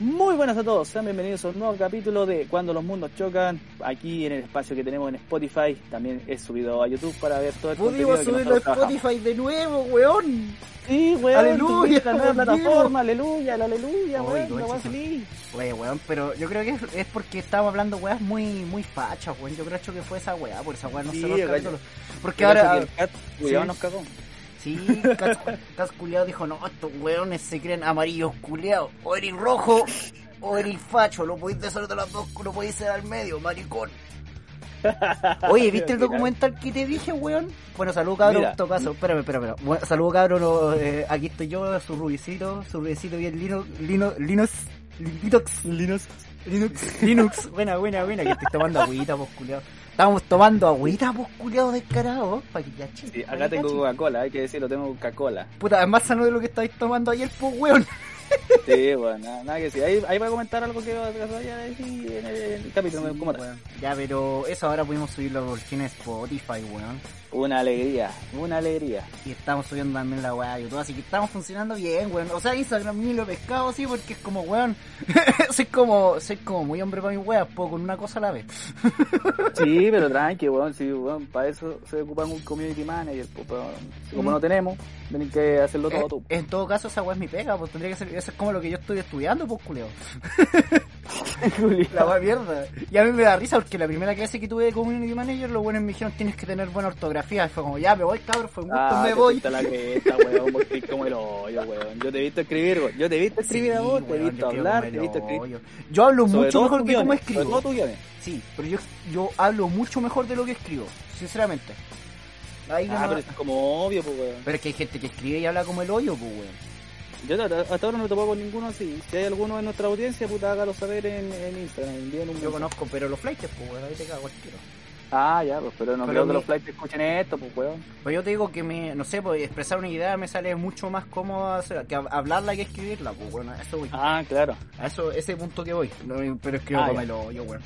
Muy buenas a todos, sean bienvenidos a un nuevo capítulo de Cuando los mundos chocan, aquí en el espacio que tenemos en Spotify, también he subido a YouTube para ver todo el Pudimos subirlo a Spotify de nuevo, weón. Sí, weón, Aleluya, la plataforma, aleluya, la aleluya, Oy, weón, weón. Oye, weón, pero yo creo que es, porque estamos hablando weas muy, muy fachas, weón. Yo creo que fue esa wea, por esa wea no Sí, se los. Porque ahora, el cat, cuidado, sí. nos cagó. Sí, Cas, Cas culiao dijo, no, estos weones se creen amarillos culiados. O eres rojo, o eres facho, lo podéis hacer de las dos, lo podéis hacer al medio, maricón. Oye, ¿viste el documental que te dije, weón? Bueno, salud cabrón, en todo caso, espérame, espérame. Bueno, salud cabrón, eh, aquí estoy yo, su rubicito, su rubicito bien lino, lino, linos, Linux, Linux. Linux, Linux, buena, buena, buena, que estoy tomando agüita, pues culiao. Estábamos tomando agüita, pues culiao, descarado, para que ya Sí, acá tengo Coca-Cola, hay que decirlo, tengo Coca-Cola. Puta, es más sano de lo que estáis tomando ayer, pues weón. Sí, bueno, nada, nada que decir. Ahí, ahí voy a comentar algo que vaya a decir en el, capítulo. ¿cómo está? Weón. Ya, pero eso ahora pudimos subirlo por en Spotify, weón. Una alegría, una alegría. Y estamos subiendo también la weá a YouTube, así que estamos funcionando bien, weón. O sea, Instagram ni lo he pescado, sí, porque es como, weón. soy como, soy como muy hombre para mis weas, puedo con una cosa a la vez. Sí, pero tranqui, weón, sí, weón, para eso se ocupa un community manager, pues, pero como Mm. no tenemos, tenés que hacerlo todo Eh, tú. en todo caso, esa weá es mi pega, pues tendría que ser, eso es como lo que yo estoy estudiando, pues culeo. La weá mierda. Y a mí me da risa porque la primera clase que tuve de community manager, los buenos me dijeron tienes que tener buena ortografía. Y fue como, ya me voy, cabrón, fue un gusto, Ah, me voy. a la cresta, weón, vos como el hoyo, weón. Yo te he visto escribir, weón. Yo te he visto escribir a Sí, vos, te he weón, visto hablar, te he visto escribir. Yo hablo Sobre mucho mejor que como guiones, sobre escribo. Sí, pero yo, yo hablo mucho mejor de lo que escribo, sinceramente. Ahí Ah, no- pero es como obvio, pues, weón. pero es que hay gente que escribe y habla como el hoyo, pues, weón. Yo hasta hasta ahora no me topo con ninguno así. Si hay alguno en nuestra audiencia, puta, hágalo saber en, en Instagram. envíen un Yo mensaje. conozco, pero los flights, pues, weón, ahí te cago el tiro. Ah, ya, pues, pero no Pero creo que mi- los flights escuchen esto, pues, weón. Pues yo te digo que me, no sé, pues expresar una idea me sale mucho más cómodo hacer- que hab- hablarla que escribirla, pues bueno, a eso voy. Ah, claro. A eso, ese punto que voy. No, pero escribo Ah, el hoyo, weón.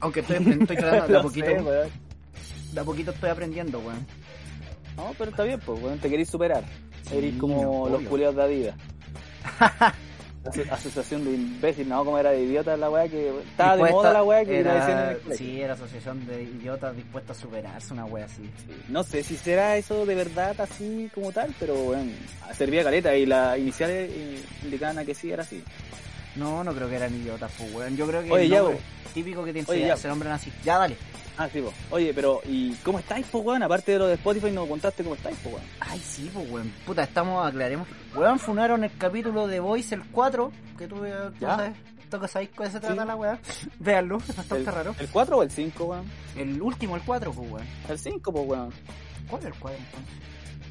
Aunque estoy, estoy tratando, de a Lo poquito, sé, weón. de a poquito estoy aprendiendo, weón. No, pero está bien, pues, weón, te querés superar. Eres como los culiados de Adidas. Aso- Asociación de imbéciles, no, como era de idiotas la weá que estaba de moda la weá que era, la en el. Sí, era asociación de idiotas dispuestos a superarse, una wea así. No sé si será eso de verdad así como tal, pero bueno, servía caleta y las iniciales eh, indicaban a que sí era así. No, no creo que eran idiotas, pues weón. Yo creo que Oye, el ya, típico que tiene que ser nombre así. Ya, dale. Ah, sí, pues. Oye, pero ¿y cómo estáis, pues, weón? Aparte de lo de Spotify, no contaste cómo estáis, pues, weón. Ay, sí, pues weón. Puta, estamos, aclaremos. Weón, funaron el capítulo de Voice, el 4, que tú, tú Ya. sabes, que sabes cuál se trata Sí. la weá. Véanlo, es bastante ¿El, raro. ¿El 4 o el 5, weón? El último, el 4, pues weón. El 5, pues, weón. ¿Cuál es el 4 entonces?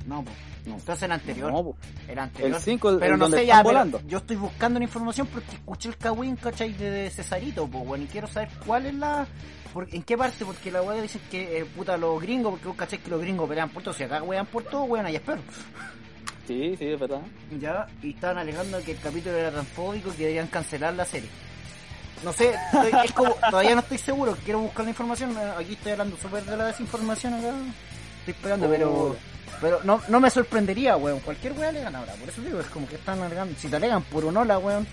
No, pues. No. Entonces el anterior. No, pues. el anterior. El 5, el, pero el no donde sé ya, volando. yo estoy buscando la información porque escuché el Kawin, ¿cachai? De, de Cesarito, pues bueno, y quiero saber cuál es la... por- ¿En qué parte? Porque la weá dicen que, eh, puta, los gringos, porque vos cachai que los gringos pelean por todo, si acá wean por todo, weón, ahí espero. Sí, sí, es verdad. Ya, y estaban alegando que el capítulo era transfóbico y que deberían cancelar la serie. No sé, estoy- es como, todavía no estoy seguro, quiero buscar la información, eh, aquí estoy hablando súper de la desinformación acá, estoy pegando, pero Oh. pero no, no me sorprendería, weón, cualquier weón alegan ahora, por eso digo, es como que están alegando, si te alegan por un hola, weón,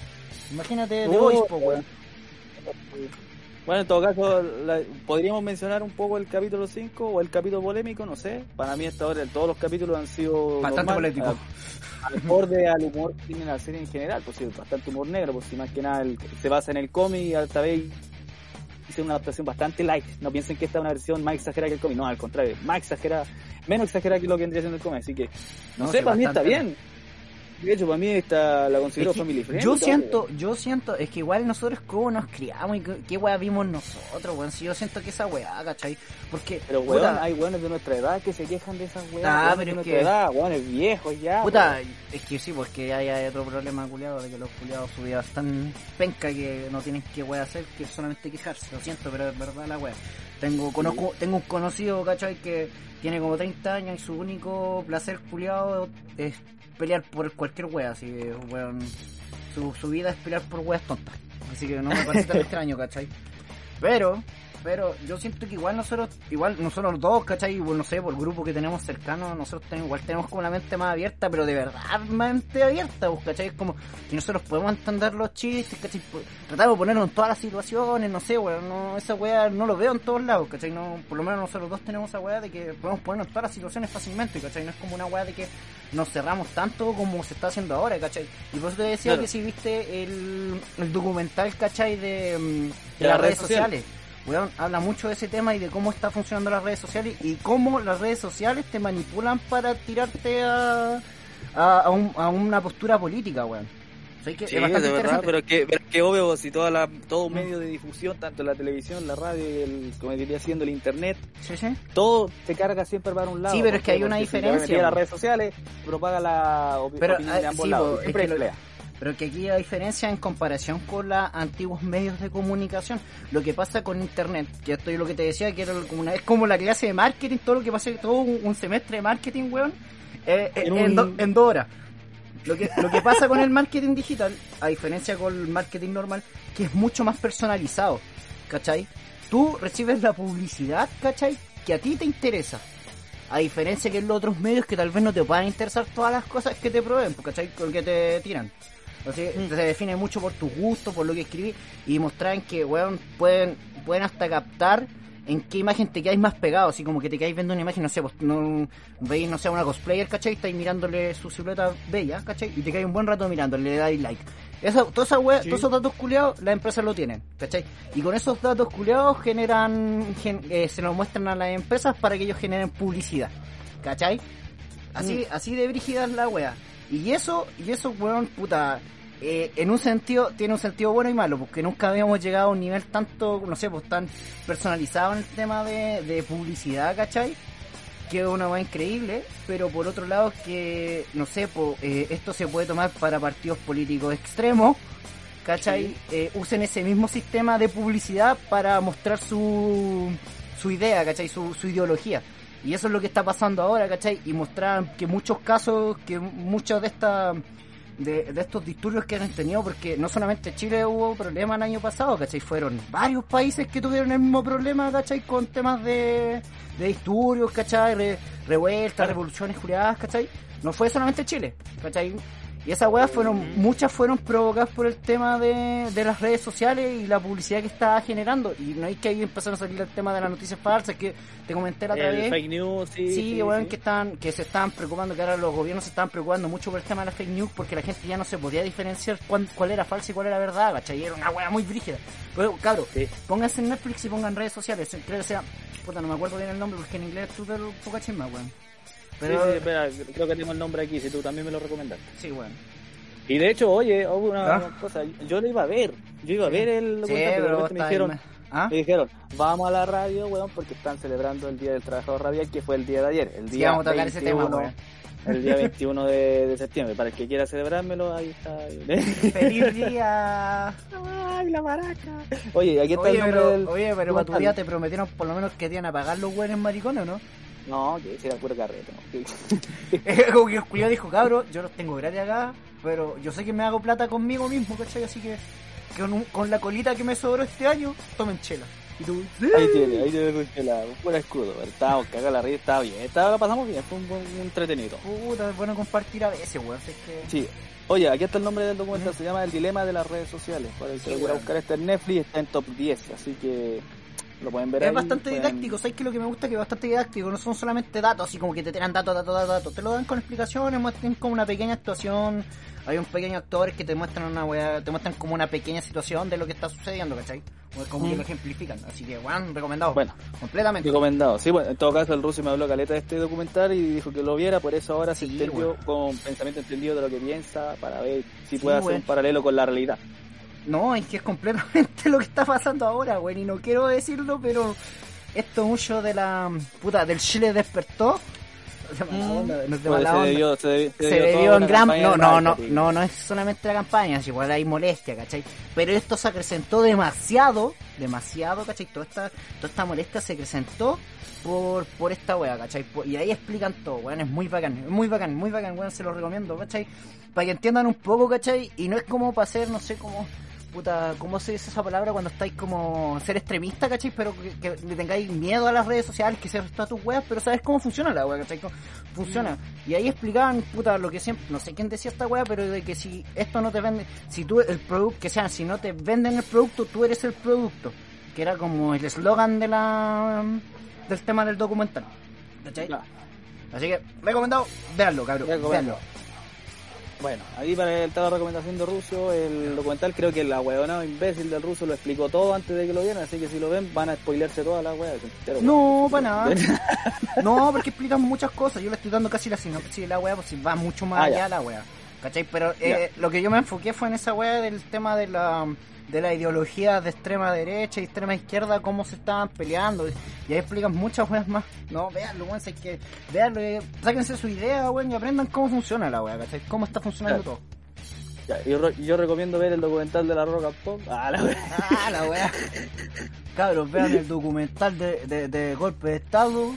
imagínate de Oh. Voice, po, weón. Bueno, en todo caso, la- podríamos mencionar un poco el capítulo 5 o el capítulo polémico, no sé. Para mí hasta ahora todos los capítulos han sido Bastante normal, polémico. a- Al borde al humor que tiene la serie en general, pues sí, bastante humor negro, pues si más que nada el- se basa en el cómic y esta vez hice una adaptación bastante light. No piensen que esta es una versión más exagerada que el cómic, no, al contrario, más exagerada, menos exagerada que lo que vendría siendo el cómic, así que no, No, sé, para mí está bien. De hecho, para mí esta la considero Es que family friendly. yo siento, yo siento, es que igual nosotros cómo nos criamos y qué, weá vimos nosotros, weón. Si yo siento que esa weá, ¿cachai? Porque, Pero, weón, puta, hay weones de nuestra edad que se quejan de esas weas. Ah, pero de es nuestra que- edad, weones viejos ya. puta, weón. es que sí, porque hay, hay otro problema culiado de que los culiados su vida es tan penca que no tienen que weá hacer que solamente quejarse. Lo siento, pero es verdad la weá. Tengo, conozco, tengo un conocido, ¿cachai? Que tiene como 30 años y su único placer culiado es pelear por cualquier wea, así que, weón, su, su vida es pelear por weas tontas. Así que no me parece tan extraño, ¿cachai? Pero, pero yo siento que igual nosotros, igual nosotros dos, ¿cachai? Igual, no sé, por el grupo que tenemos cercano, nosotros tenemos, igual tenemos como la mente más abierta, pero de verdad mente abierta, pues, ¿cachai? Es como que nosotros podemos entender los chistes, ¿cachai? Tratamos de ponernos en todas las situaciones, no sé, weón, no, esa weá no lo veo en todos lados, ¿cachai? No, por lo menos nosotros dos tenemos esa weá de que podemos ponernos en todas las situaciones fácilmente, ¿cachai? No es como una weá de que nos cerramos tanto como se está haciendo ahora, ¿cachai? Y por eso te decía Claro. que si viste el, el documental, ¿cachai? De, mm, de De las redes sociales. Weón, habla mucho de ese tema y de cómo está funcionando las redes sociales y cómo las redes sociales te manipulan para tirarte a, a, a un- a una postura política, weón. O sea, que Sí, es de verdad, pero es que, pero es que obvio, si toda la, todo medio de difusión, tanto la televisión, la radio el, como diría siendo el internet, Sí, sí. todo se carga siempre para un lado. Sí, pero es ¿Por que hay una si diferencia, a las po. redes sociales, propaga la opi- Pero, opinión ah, de ambos lados. po, es Siempre que lo- pelea. Pero que aquí hay diferencia en comparación con los antiguos medios de comunicación. Lo que pasa con internet, que esto es lo que te decía, que era como una, es como la clase de marketing, todo lo que pasa, todo un, un semestre de marketing, weón, eh, eh, En en, do- en dos horas. Lo que, lo que pasa con el marketing digital, a diferencia con el marketing normal, que es mucho más personalizado, ¿cachai? Tú recibes la publicidad, ¿cachai? Que a ti te interesa. A diferencia que en los otros medios que tal vez no te puedan interesar todas las cosas que te proveen, pues, ¿cachai? Con que te tiran. Así que se define mucho por tu gusto, por lo que escribí, y mostrar que, weón, pueden, pueden hasta captar en qué imagen te quedáis más pegado, así como que te quedáis viendo una imagen, no sé, pues no veis, no sé, una cosplayer, ¿cachai? Estáis mirándole su silueta bella, ¿cachai? Y te quedáis un buen rato mirándole, le dais like. Esa, toda esa wea, todos esos datos culiados, las empresas lo tienen, ¿cachai? Y con esos datos culiados generan, gen- eh, se los muestran a las empresas para que ellos generen publicidad, ¿cachai? Así, así de brígida es la wea. Y eso, y eso, weón, puta, eh, en un sentido, tiene un sentido bueno y malo, porque nunca habíamos llegado a un nivel tanto, no sé, pues tan personalizado en el tema de, de publicidad, ¿cachai? Que es una wea increíble, pero por otro lado que, no sé, pues, eh, esto se puede tomar para partidos políticos extremos, ¿cachai? Eh, usen ese mismo sistema de publicidad para mostrar su, su idea, ¿cachai? Su, su ideología. Y eso es lo que está pasando ahora, ¿cachai? Y mostrar que muchos casos, que muchos de estas de, de estos disturbios que han tenido, porque no solamente Chile hubo problemas el año pasado, ¿cachai? Fueron varios países que tuvieron el mismo problema, ¿cachai? Con temas de, de disturbios, ¿cachai? Re- revueltas, revoluciones juliadas, ¿cachai? No fue solamente Chile, ¿cachai? Y esas weas fueron, muchas fueron provocadas por el tema de, de las redes sociales y la publicidad que estaba generando. Y no es que ahí empezaron a salir el tema de las noticias falsas que te comenté la otra El vez. fake news, sí. Sí, weón, que están, que se estaban preocupando, que ahora los gobiernos se estaban preocupando mucho por el tema de la fake news, porque la gente ya no se podía diferenciar cuán- cuál era falsa y cuál era verdad, ¿cachai? Era una weá muy brígida. Pero, cabro, Sí. pónganse en Netflix y pongan redes sociales, creo que sea, puta, no me acuerdo bien el nombre, porque en inglés te lo poca chisma, weón. Pero, Sí, sí, espera, creo que tengo el nombre aquí, si tú también me lo recomendaste. sí, weón. Y de hecho, oye, hubo una ¿Ah? cosa, yo lo iba a ver, yo iba a ver el Sí, pero de pero repente me dijeron, ahí, ¿Ah? me dijeron, vamos a la radio, weón, porque están celebrando el Día del Trabajador Radial, que fue el día de ayer, el Sí, día vamos a tocar ese tema, 21, weón. el día 21 de, de septiembre, para el que quiera celebrármelo, ahí está. ¡Feliz día! ¡Ay, la maraca! Oye, aquí está Oye, el nombre pero, del... oye, pero para tu día te prometieron por lo menos que te iban a pagar los buenos maricones, ¿o no? No, que ese era puro carrete, ¿no? Como que el dijo, cabro, yo los tengo gratis acá, pero yo sé que me hago plata conmigo mismo, ¿cachai? Así que con, un- con la colita que me sobró este año, tomen chela. Y tú, Ahí tiene, ahí tiene su la pura escudo, estábamos cagados la risa, estaba bien, estaba, la pasamos bien, fue un buen un entretenido. puta, es bueno compartir a veces, weón. así que... Sí. Oye, aquí está el nombre del documental, se llama El Dilema de las Redes Sociales. Para el que Sí, quiera buscar, está en Netflix, está en top 10, así que lo pueden ver Es ahí, bastante pueden- didáctico, ¿sabes qué? Lo que me gusta es que es bastante didáctico, no son solamente datos, así como que te tiran datos, datos, datos, datos, te lo dan con explicaciones, muestran como una pequeña actuación, hay un pequeño actores que te muestran una wea, te muestran como una pequeña situación de lo que está sucediendo, ¿cachai? O como que Mm. lo ejemplifican, así que, weón, recomendado. Bueno. completamente. Recomendado. Sí, bueno, en todo caso el ruso me habló caleta de este documental y dijo que lo viera, por eso ahora se entendió bueno. con pensamiento entendido de lo que piensa para ver si Sí, puede hacer bueno. un paralelo con la realidad. No, es que es completamente lo que está pasando ahora, güey, y no quiero decirlo, pero esto mucho de la puta del Chile despertó. Pues se onda. debió, se debió, se debió debió toda en gran no no no no no es solamente la campaña igual hay molestia ¿cachai? pero esto se acrecentó demasiado demasiado ¿cachai? toda esta toda esta molestia se acrecentó por por esta wea ¿cachai? Y ahí explican todo weón es muy bacán muy bacán muy bacán weón se lo recomiendo ¿cachai? para que entiendan un poco ¿cachai? y no es como para hacer no sé cómo puta, ¿cómo se dice esa palabra cuando estáis como ser extremista, cachai? Pero que, que le tengáis miedo a las redes sociales, que se todas tus weas, pero sabes cómo funciona la wea, cachai? Cómo funciona. Y ahí explicaban, puta, lo que siempre, no sé quién decía esta wea, pero de que si esto no te vende, si tú, el producto, que sea, si no te venden el producto, tú eres el producto. Que era como el eslogan de la, del tema del documental. ¿Cachai? Así que, recomendado, véanlo, cabrón, véanlo. Bueno, ahí para el la recomendación de Ruso, el documental creo que el ahueonado imbécil del ruso lo explicó todo antes de que lo vieran, así que si lo ven van a spoilearse toda la wea. entero, No, para nada. No, porque explican muchas cosas. Yo le estoy dando casi la sinopsis de la wea, pues si va mucho más Ah, allá ya. la wea. ¿Cachai? Pero eh, lo que yo me enfoqué fue en esa wea del tema de la de la ideología de extrema derecha y extrema izquierda, cómo se estaban peleando. Y ahí explican muchas weas más. No, veanlo, weón, hay que veanlo, eh, sáquense su idea, weón, y aprendan cómo funciona la wea, ¿cachai? Cómo está funcionando Claro. todo. Ya, yo, re- yo recomiendo ver el documental de la Roca Pop. Ah, la wea. Ah, la wea. Cabros, vean el documental de, de, de golpe de estado.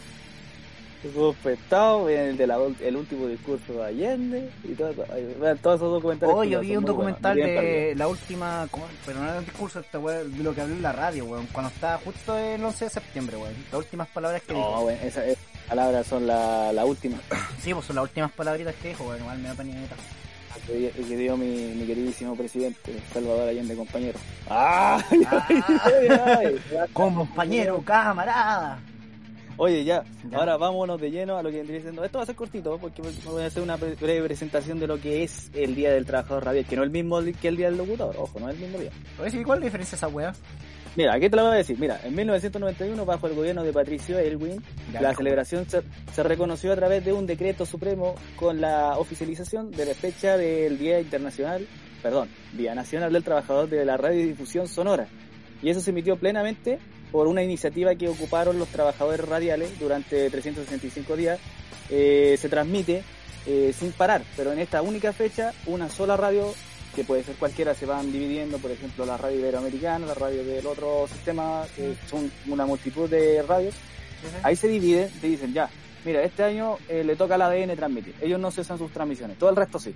El de la, ul- el último discurso de Allende y todo, vean todos esos documentales. Oh, yo vi un documental buenos, de la última, pero no era un discurso, esta weá, de lo que hablé en la radio, weón, cuando estaba justo el 11 de septiembre, weón. Las últimas palabras que. No, dijo. bueno, esas esas palabras son la, la última Sí, pues son las últimas palabritas que dijo, weón, igual me da panita. que, di- que dio mi, mi queridísimo presidente Salvador Allende, compañero. ¡Ah! Ay. Compañero, camarada. Oye, ya, Ya. ahora vámonos de lleno a lo que vendría siendo. Esto va a ser cortito porque voy a hacer una bre- breve presentación de lo que es el Día del Trabajador Radial, que no es el mismo que el Día del Locutor, ojo, no es el mismo día. Oye, ¿cuál es la diferencia de esa weá? Mira, aquí te lo voy a decir. Mira, en 1991, bajo el gobierno de Patricio Elwin, Ya, la celebración se, se reconoció a través de un decreto supremo con la oficialización de la fecha del Día Internacional, perdón, Día Nacional del Trabajador de la Radiodifusión Sonora. Y eso se emitió plenamente por una iniciativa que ocuparon los trabajadores radiales durante 365 días. Eh, se transmite eh, sin parar, pero en esta única fecha, una sola radio que puede ser cualquiera, se van dividiendo, por ejemplo, la radio iberoamericana, la radio del otro sistema, que son una multitud de radios, ahí se dividen, te dicen, ya, mira, este año eh, le toca al ADN transmitir, ellos no cesan sus transmisiones, todo el resto sí,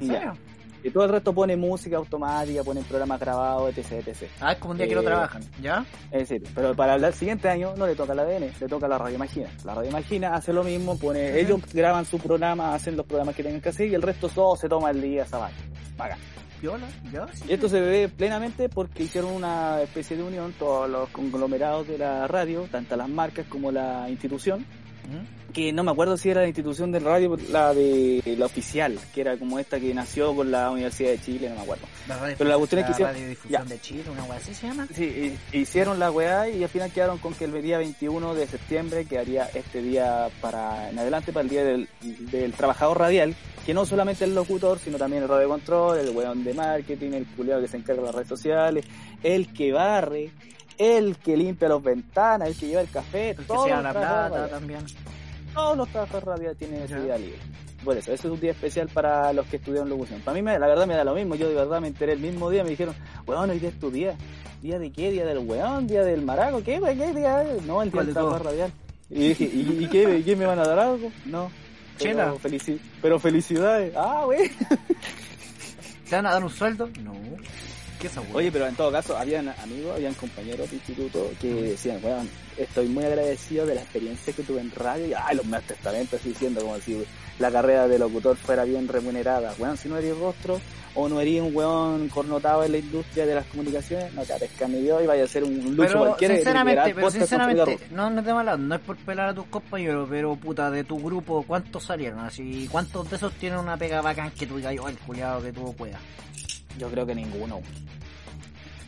¿En Y ya. Y todo el resto pone música automática, ponen programas grabados, etc, etc. Ah, es como un día que Eh, no trabajan, ¿ya? Es decir, pero para el siguiente año no le toca al ADN, le toca la Radio Imagina. La Radio Imagina hace lo mismo, pone, ellos graban su programa, hacen los programas que tengan que hacer y el resto todo se toma el día. ¿Ya? Sí, Y esto se ve plenamente porque hicieron una especie de unión, todos los conglomerados de la radio, tanto las marcas como la institución, ¿Mm? que no me acuerdo si era la institución de radio, la de la oficial, que era como esta que nació con la Universidad de Chile, no me acuerdo. La radio, Pero la cuestión es que hicieron- radiodifusión de Chile, una weá así se llama. Sí, y- hicieron la weá y al final quedaron con que el día 21 de septiembre quedaría este día para en adelante para el día del, del trabajador radial, que no solamente el locutor, sino también el radio control, el weón de marketing, el culiado que se encarga de las redes sociales, el que barre, el que limpia las ventanas, el que lleva el café, El que sea los la plata también. Todos los trabajadores radiales tienen ese día libre. Por eso, eso es un día especial para los que estudiaron locución. Para mí, me- la verdad, me da lo mismo. Yo de verdad me enteré el mismo día. Me dijeron, weón, hoy día es tu día. ¿Día de qué? ¿Día del weón? ¿Día del maraco? ¿Qué, güey? ¿Qué día? No, el día ¿Cuál del trabajador radial. Y dije, ¿y, y qué, ¿y qué? ¿Me van a dar algo? No. Pero, Chela. felici- pero felicidades. Ah, güey. ¿Te van a dar un sueldo? No. Oye, pero en todo caso, habían amigos, habían compañeros de instituto que decían, weón, estoy muy agradecido de la experiencia que tuve en radio. Y, ay, los más testamentos así diciendo como si la carrera de locutor fuera bien remunerada. Weón, si no eres rostro, o no eres un weón connotado en la industria de las comunicaciones, no te pesca mi Dios y vaya a ser un lucho Pero cualquiera. sinceramente, pero sinceramente, no, no te malas, no es por pelar a tus compañeros, pero puta, de tu grupo, ¿cuántos salieron? Así, ¿cuántos de esos tienen una pega bacán que tú digas, yo, el culiado que tú puedas? Yo creo que ninguno.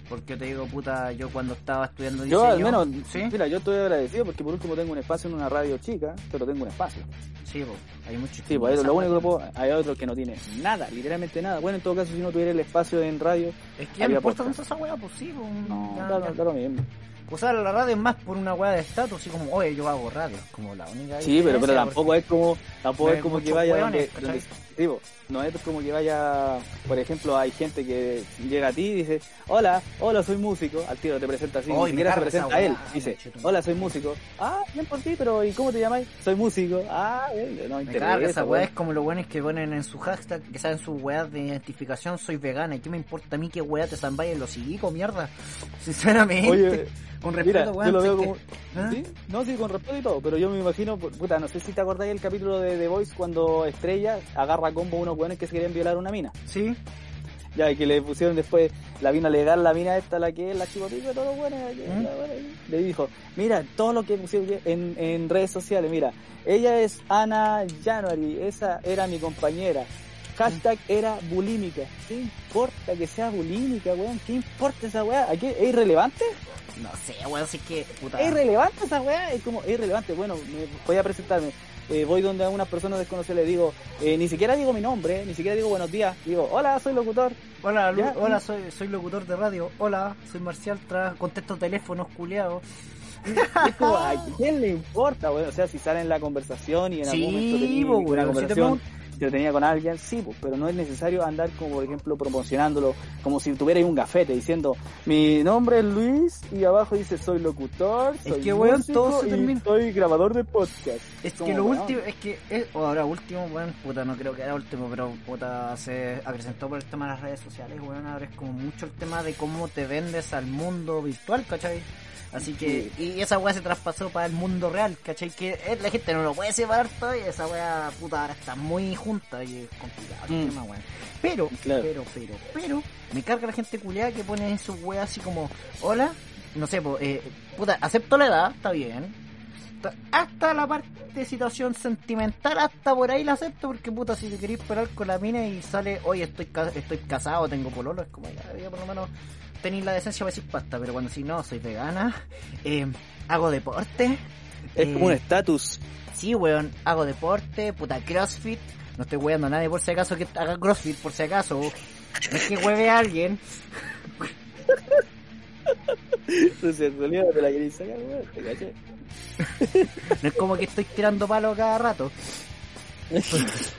Porque te digo, puta, yo cuando estaba estudiando Yo al diseño- menos, ¿Sí? mira, yo estoy agradecido porque por último tengo un espacio en una radio chica, pero tengo un espacio. Sí, po, hay muchos Sí, pues esa lo único que puedo, hay otros que no tienen nada, literalmente nada. Bueno, en todo caso, si no tuviera el espacio en radio, Es que ya había importa tanto esa weá, pues sí, pues, no, ya- da, ya. da lo mismo. Usar la radio es más por una weá de estatus, así como, oye, yo hago radio, como la única Sí, pero, pero tampoco es como, tampoco Hay es como que vaya hueones, donde, donde- sí, po, no es como que vaya, por ejemplo, hay gente que llega a ti y dice, hola, hola, soy músico, al tiro te presenta así, Ay, ni siquiera se presenta a él, dice, hola, soy músico, ah, bien por ti, pero ¿y cómo te llamáis? Soy músico, ah, bien, no Me interesa, carga esa weá, es como los buenos que ponen en su hashtag, que saben sus weas de identificación, soy vegana, ¿y qué me importa a mí qué weá te zambáis en los higos, mierda? Sinceramente, Oye, con respeto, Mira, yo lo veo como... ¿Ah? ¿Sí? No, sí, con respeto y todo, pero yo me imagino, puta, no sé si te acordáis del capítulo de The Voice cuando Estrella agarra a combo unos buenos que se querían violar una mina. Sí, Ya, y que le pusieron después la vino legal, la mina esta, la que es la ¿Mm? la buena, y le dijo, mira, todo lo que pusieron en, en redes sociales, mira, ella es Ana January, esa era mi compañera. Hashtag era bulímica. ¿Qué importa que sea bulímica, weón? ¿Qué importa esa weá? ¿A qué? ¿Es irrelevante? no sé, weón, si es que, puta, Es irrelevante esa weá, es como, es irrelevante. Bueno, me voy a presentarme. Eh, voy donde a unas personas desconocidas le digo, eh, ni siquiera digo mi nombre, ni siquiera digo buenos días. Digo, hola, soy locutor. hola, ya. hola, soy, soy locutor de radio, hola, soy Marcial, tra contesto teléfonos, como, ¿a quién le importa, weón? O sea, si sale en la conversación y en algún momento tenía po, una weón, si tenía con alguien, sí, pues, pero no es necesario andar como, por ejemplo, promocionándolo como si tuvierais un gafete diciendo, mi nombre es Luis y abajo dice, soy locutor, Es que, weón, todo se y soy grabador de podcast. Es Como, que lo weón. último, es que, es, o ahora último, weón, puta, no creo que era último, pero puta, se acrecentó por el tema de las redes sociales, weón, ahora es como mucho el tema de cómo te vendes al mundo virtual, ¿cachai? Así que, y esa weá se traspasó para el mundo real, ¿cachai? Que eh, la gente no lo puede separar todavía, esa weá, puta, ahora está muy junta y es complicado el Mm. tema, weón. Pero, Claro. pero, pero, pero, me carga la gente culiada que pone en sus weas así como, hola, no sé, po, eh, puta, acepto la edad, está bien, hasta- la parte de situación sentimental, hasta por ahí la acepto, porque puta, si te queréis parar con la mina y sale, oye, estoy, ca- estoy casado, tengo pololo, es como, ya, ya por lo menos tenéis la decencia para decir pasta, pero cuando si no, soy vegana, eh, hago deporte, Es eh, como un estatus. Sí, weón, hago deporte, puta, crossfit, no estoy weando a nadie por si acaso que haga crossfit, por si acaso, no es que hueve a alguien, Tu sexualidad te la querés sacar, weón, te caché. no es como que estoy tirando palos cada rato.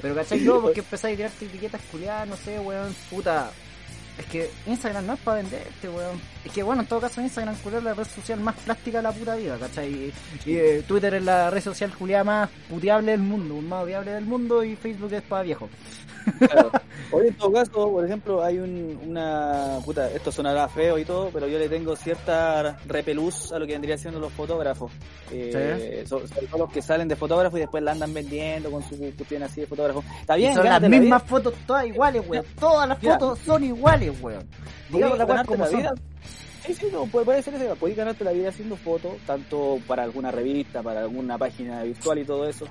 Pero cachai, no, porque empezáis a tirarte etiquetas culiadas, no sé, weón, puta. Es que Instagram no es para venderte, weón. Es que bueno, en todo caso Instagram es la red social más plástica de la puta vida, ¿cachai? Y, y, eh, Twitter es la red social culiada más puteable del mundo, más odiable del mundo y Facebook es para viejo. Claro. Oye, en todo caso, por ejemplo, hay un, una. Puta, esto sonará feo y todo, pero yo le tengo cierta repelús a lo que vendría siendo los fotógrafos. Eh, so- Sobre todo los que salen de fotógrafo y después la andan vendiendo con su cuestión así de fotógrafo. Está bien, son las la mismas fotos todas iguales, weón. Todas las fotos son iguales, weón. Digamos la ganarte como la son. vida. Sí, sí, no, puede, ser eso. Podéis ganarte la vida haciendo fotos, tanto para alguna revista, para alguna página virtual y todo eso.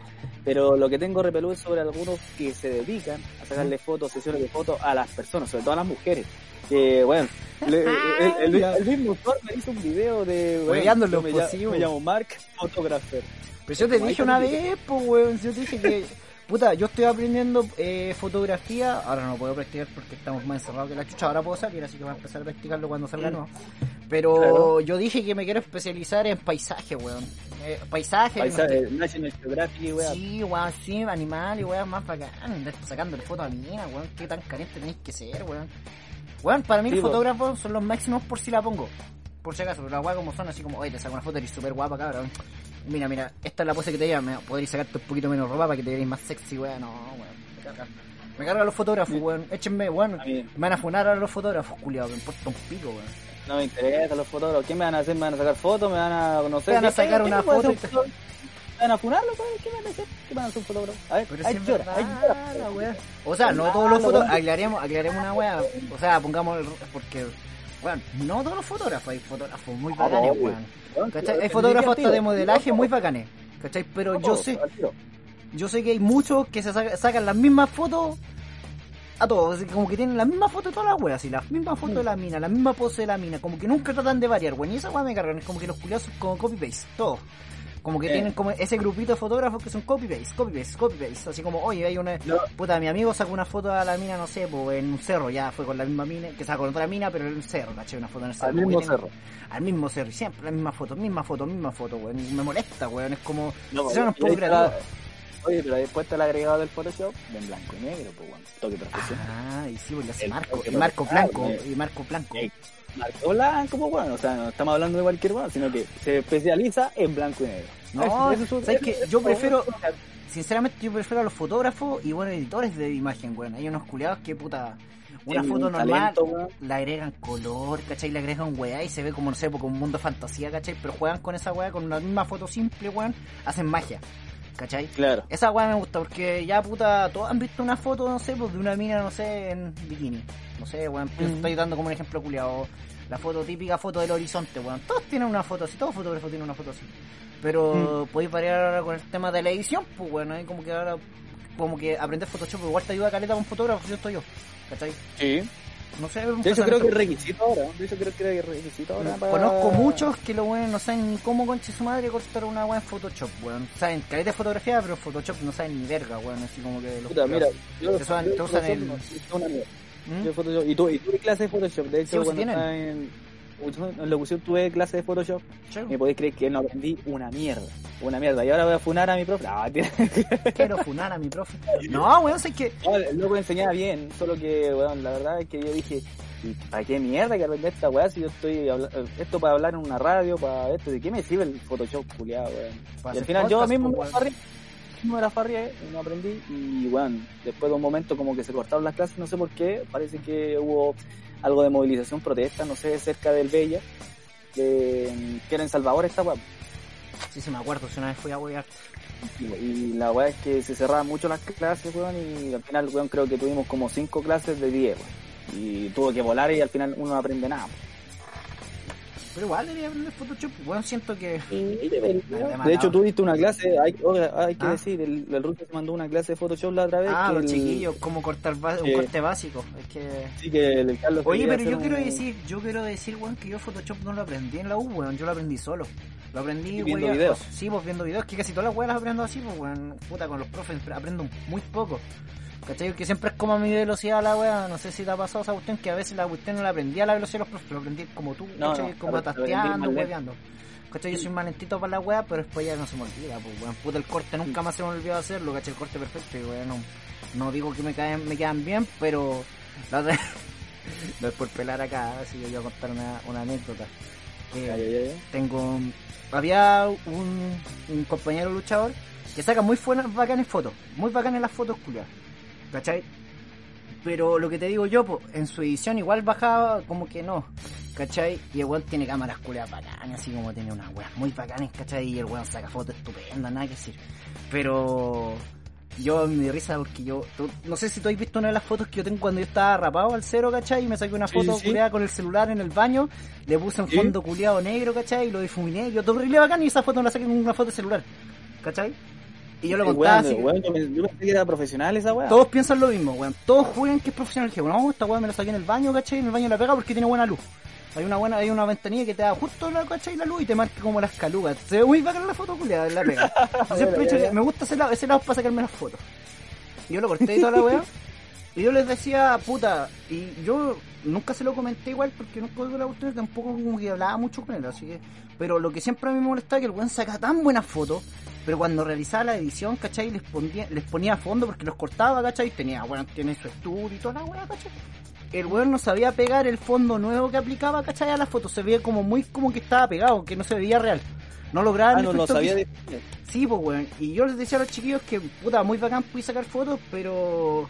Pero lo que tengo repelú es sobre algunos que se dedican a sacarle fotos, sesiones de fotos a las personas, sobre todo a las mujeres. Que, bueno, le- el, el- el mismo autor me hizo un video de. bueno, me, pues, llamo- me Mark Photographer. Pero yo te dije una vez, pues, weón. Yo te dije que, puta, yo estoy aprendiendo eh, fotografía. Ahora no puedo practicar porque estamos más encerrados que la chucha. Ahora puedo salir, así que voy a empezar a practicarlo cuando salga Mm. nuevo. Pero Claro. yo dije que me quiero especializar en paisaje, weón. Eh, paisaje, Paisaje, no. National Geographic, weón. Sí, weón, sí, animal y weón más bacán. Sacándole fotos a mina, weón. Qué tan caliente tenéis que ser, weón. Weón, para mí Sí, los fotógrafos son los máximos por si la pongo. Por si acaso, pero las weas como son así como, oye, te saco una foto, eres súper guapa, cabrón. Mira, mira, esta es la pose que te lleva, me podréis sacarte un poquito menos ropa para que te veáis más sexy, weón. No, weón, me carga. Me cargan los fotógrafos, weón. Échenme, weón. Me van a funar a los fotógrafos, culiados, me importa un pico, weón. No me interesan los fotógrafos. ¿Qué me van a hacer? ¿Me van a sacar fotos? ¿Me van a conocer? Te van a ¿Qué- sacar una me foto fotógrafo? van a funar, loco? ¿Qué van a hacer? ¿Qué van a hacer un fotógrafo? A ver, Pero ahí llora, ahí. O sea, no todos los fotógrafos. Aclaremos, aclaremos una wea. O sea, pongamos. el- Porque, bueno, no todos los fotógrafos. Hay fotógrafos muy Ah, bacanes, weón. ¿Cachai? Hay fotógrafos hasta de modelaje muy bacanes. ¿Cachai? Pero yo sé, yo sé que hay muchos que se saca- sacan las mismas fotos a todos, como que tienen la misma foto de todas las weas, y las mismas fotos de la mina, la misma pose de la mina, como que nunca tratan de variar, weón, y esa wea me cargan, es como que los culiados son como copy-paste, todos. Como que Eh. tienen como ese grupito de fotógrafos que son copy-paste, copy-paste, copy-paste, así como, oye, hay una... No. Puta, mi amigo sacó una foto a la mina, no sé, pues en un cerro, ya fue con la misma mina, que sacó con otra mina, pero en un cerro, caché, una foto en el cerro. Al mismo tienen- cerro. Al mismo cerro, y siempre la misma foto, misma foto, misma foto, weón, me molesta, weón, es como... No, Eso no ahí está- creativo. Oye, pero después está el agregado del Photoshop de en blanco y negro, pues, weón. Toque profesional. Ah, y sí, le hace El Marco, y Marco Blanco, y Marco Blanco. Marco blanco, pues, bueno. O sea, no estamos hablando de cualquier weón, sino que se especializa en blanco y negro. No, eso es- ¿sabes es- Yo prefiero- Sinceramente yo prefiero a los fotógrafos y bueno, editores de imagen, weón. Hay unos culiados que puta... Una foto normal, talento, le agregan color, ¿cachai? Le agregan weá y se ve como, no sé, como un mundo de fantasía, ¿cachai? Pero juegan con esa weá, con una misma foto simple, weón, hacen magia, ¿cachai? Claro. Esa weá me gusta porque ya puta, todos han visto una foto, no sé, pues de una mina, no sé, en bikini. No sé, weón, Mm. estoy dando como un ejemplo culiado. La foto típica, foto del horizonte, weón. Todos tienen una foto así, todo fotógrafo tiene una foto así. Pero podéis variar ahora con el tema de la edición, pues bueno, ahí como que ahora, como que aprender Photoshop igual te ayuda a caleta con fotógrafo, yo estoy yo, ¿cachai? Sí. No sé, De hecho, creo que es requisito ahora. De hecho, creo que es requisito ahora. para- Conozco muchos que lo weón no saben ni cómo conche su madre cortar una weá en Photoshop, weón. Saben caleta de fotografía, pero Photoshop no saben ni verga, weón. Así como que los Puta, mira, yo, Te usan- yo usan el- no, es una mierda. ¿Mm? Yo Photoshop- y tú, y tú clase de Photoshop. De hecho, Sí, pues, cuando estaba en, en locución tuve clase de Photoshop. Me podéis creer que no aprendí una mierda. Una mierda. Y ahora voy a funar a mi profe. Tiene- Quiero funar a mi profe. No, weón, sé que. No, el loco enseñaba bien, solo que, weón, la verdad es que yo dije, ¿y ¿para qué mierda que aprender esta weá si yo estoy esto para hablar en una radio, para esto? ¿De qué me sirve el Photoshop, culiado, weón? Y al final yo mismo me farrié, me la farrié no aprendí y, weón, después de un momento como que se cortaron las clases, no sé por qué, parece que hubo algo de movilización, protesta, no sé, cerca del Bella, de, que era en Salvador esta weá. Sí, sí, me acuerdo, si una vez fui a wear. Y, y la weá es que se cerraban mucho las clases, weón, y al final, weón, creo que tuvimos como cinco clases de 10, weón. Y tuvo que volar y al final uno no aprende nada. Pero igual debería aprender Photoshop, weón, siento que. De hecho, tú diste una clase, hay, hay que Ah. decir, el, el Ruth se mandó una clase de Photoshop la otra vez. Ah, los el- chiquillos, cómo cortar un corte básico. Es que. Sí, que el Carlos Oye, pero yo quiero un- decir, yo quiero decir, weón, que yo Photoshop no lo aprendí en la U, weón, yo lo aprendí solo. Lo aprendí, Viendo weón, videos. pues, sí, pues viendo videos, que casi todas las weas las aprendo así, pues, weón, puta, con los profes aprendo muy poco. ¿Cachai? Que siempre es como a mi velocidad la wea, no sé si te ha pasado esa cuestión, que a veces la cuestión no la aprendí a la velocidad de los profes, lo aprendí como tú, No, ¿cachai? no, como tasteando, hueveando. ¿Cachai? Yo soy más lentito para la wea, pero después ya no se me olvida, pues, weón, puta, el corte nunca más se me olvidó hacerlo, ¿cachai? El corte perfecto, y weón, no, no digo que me caen, me quedan bien, pero la otra- no es por pelar acá, si yo iba a contar una, una anécdota. Eh, tengo había un, un compañero luchador que saca muy buenas bacanes fotos muy bacanes las fotos culiadas ¿cachai? pero lo que te digo yo pues, en su edición igual bajaba como que no ¿cachai? y el weón tiene cámaras culiadas bacanas así como tiene unas weas muy bacanes ¿cachai? y el weón saca fotos estupendas nada que decir pero yo me risa porque yo tú- no sé si tú has visto una de las fotos que yo tengo cuando yo estaba rapado al cero, ¿cachai? Y me saqué una Sí, foto sí, sí. culiada con el celular en el baño, le puse un Sí. fondo culiado negro, ¿cachai? Y lo difuminé, yo todo horrible bacán y esa foto me la saqué con una foto de celular, ¿cachai? Y yo lo contaba así. weón, yo, pensé, yo pensé que era profesional esa weá. Todos piensan lo mismo, weón. Todos juegan que es profesional. Dije, no, esta weá me la saqué en el baño, ¿cachai? En el baño la pega porque tiene buena luz. Hay una buena, hay una ventanilla que te da justo la ¿cachai? la luz y te marca como las calugas. Se ve muy bacana la foto, culiada, la pega. Yo siempre he dicho que me gusta ese lado, ese lado para sacarme las fotos. Y yo lo corté y toda la weá. Y yo les decía, puta, y yo nunca se lo comenté igual porque nunca oigo la cuestión tampoco como que hablaba mucho con él, así que. Pero lo que siempre a mí me molestaba es que el weón saca tan buenas fotos, pero cuando realizaba la edición, ¿cachai? Les ponía, les ponía a fondo porque los cortaba, ¿cachai? Tenía, bueno, tiene su estudio y toda la weá, ¿cachai? El weón no sabía pegar el fondo nuevo que aplicaba, ¿cachai? A las fotos, se veía como muy como que estaba pegado, que no se veía real. No lograba Ah, no lo sabía que- de... Sí, pues, weón. Y yo les decía a los chiquillos que, puta, muy bacán pude sacar fotos, pero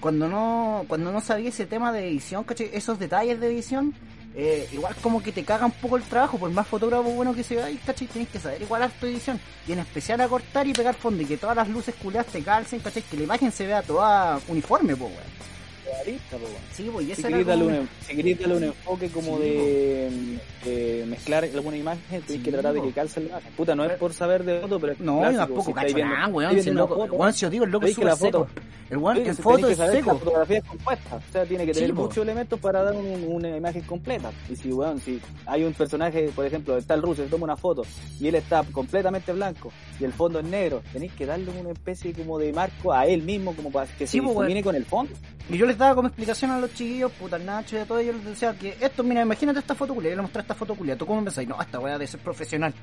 cuando no cuando no sabía ese tema de edición, ¿cachai? Esos detalles de edición, eh, igual como que te caga un poco el trabajo, por más fotógrafo bueno que sea, y ¿cachai? Tienes que saber igual tu edición, y en especial a cortar y pegar fondo, y que todas las luces culiadas te calcen, ¿cachai? Que la imagen se vea toda uniforme, pues, weón. Realista, po, weón. Sí, pues, y Si queréis era darle, como- un, si queréis darle un enfoque como Sí, de, de mezclar alguna imagen, tienes Sí, que tratar de que calce la imagen. Puta, no es por saber de foto, pero es No, clásico. yo tampoco Si cacho viendo- nada, weón. Si el loco, foto, weón, si yo digo, el loco que la seco. foto- El weón, Sí, en foto tenéis es saber que seco. La fotografía es compuesta, o sea, tiene que tener Sí, muchos elementos para dar un- una imagen completa. Y si, weón, si hay un personaje, por ejemplo, está el ruso, se toma una foto y él está completamente blanco y el fondo es negro, tenéis que darle una especie como de marco a él mismo, como para que Sí, se combine con el fondo. Y yo les daba como explicación a los chiquillos, puta, al Nacho y a todos, yo les decía que esto, mira, imagínate esta foto culia, yo le mostré esta foto culia, ¿tú cómo pensáis? No, esta weá de ser profesional.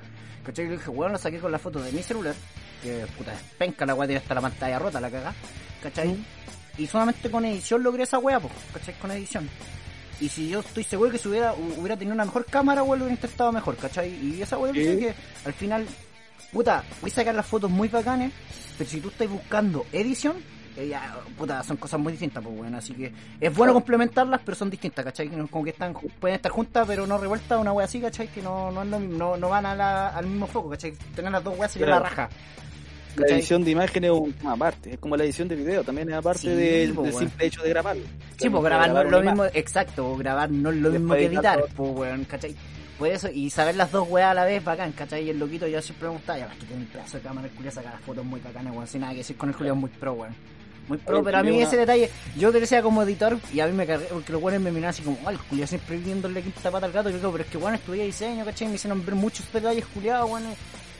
¿Cachai? Y le dije, weón, la saqué con la foto de mi celular, que puta, penca la weá tiene hasta la pantalla rota, la caga, ¿cachai? Y solamente con edición logré esa weá, pues, ¿cachai? Con edición. Y si yo estoy seguro que si hubiera, hubiera tenido una mejor cámara, weón, lo hubiera intentado mejor, ¿cachai? Y esa weá dice que al final, puta, voy a sacar las fotos muy bacanes, pero si tú estás buscando edición, ya, puta, son cosas muy distintas, pues bueno, así que es bueno complementarlas, pero son distintas, ¿cachai? Como que están, pueden estar juntas, pero no revueltas, una wea así, ¿cachai? Que no, no, es lo mismo, no, no van a la- al mismo foco, ¿cachai? Tener las dos weas sería Claro. la raja. La edición de imagen es un tema aparte, es como la edición de video, también es aparte Sí, del, po, del weón. simple hecho de grabarlo. Sí, pues Realmente grabar no es lo una mismo, imagen. exacto, grabar no es lo Después mismo que editar todo. pues weón, ¿cachai? Por eso, y saber las dos weas a la vez, bacán, ¿cachai? Y el loquito yo siempre me gustaba, ya ves que tiene un pedazo de cámara, el Julio saca las fotos muy bacanas, weón, sin nada que decir con el Julio es muy pro, weón. Muy pro, pero a mí ese detalle, yo te decía como editor, y a mí me cargué, porque los weones me miraban así como, ay, Julio siempre viéndole quinta pata al gato, y yo digo, pero es que bueno, estudié diseño, ¿cachai? Me hicieron ver muchos detalles culiados, weón.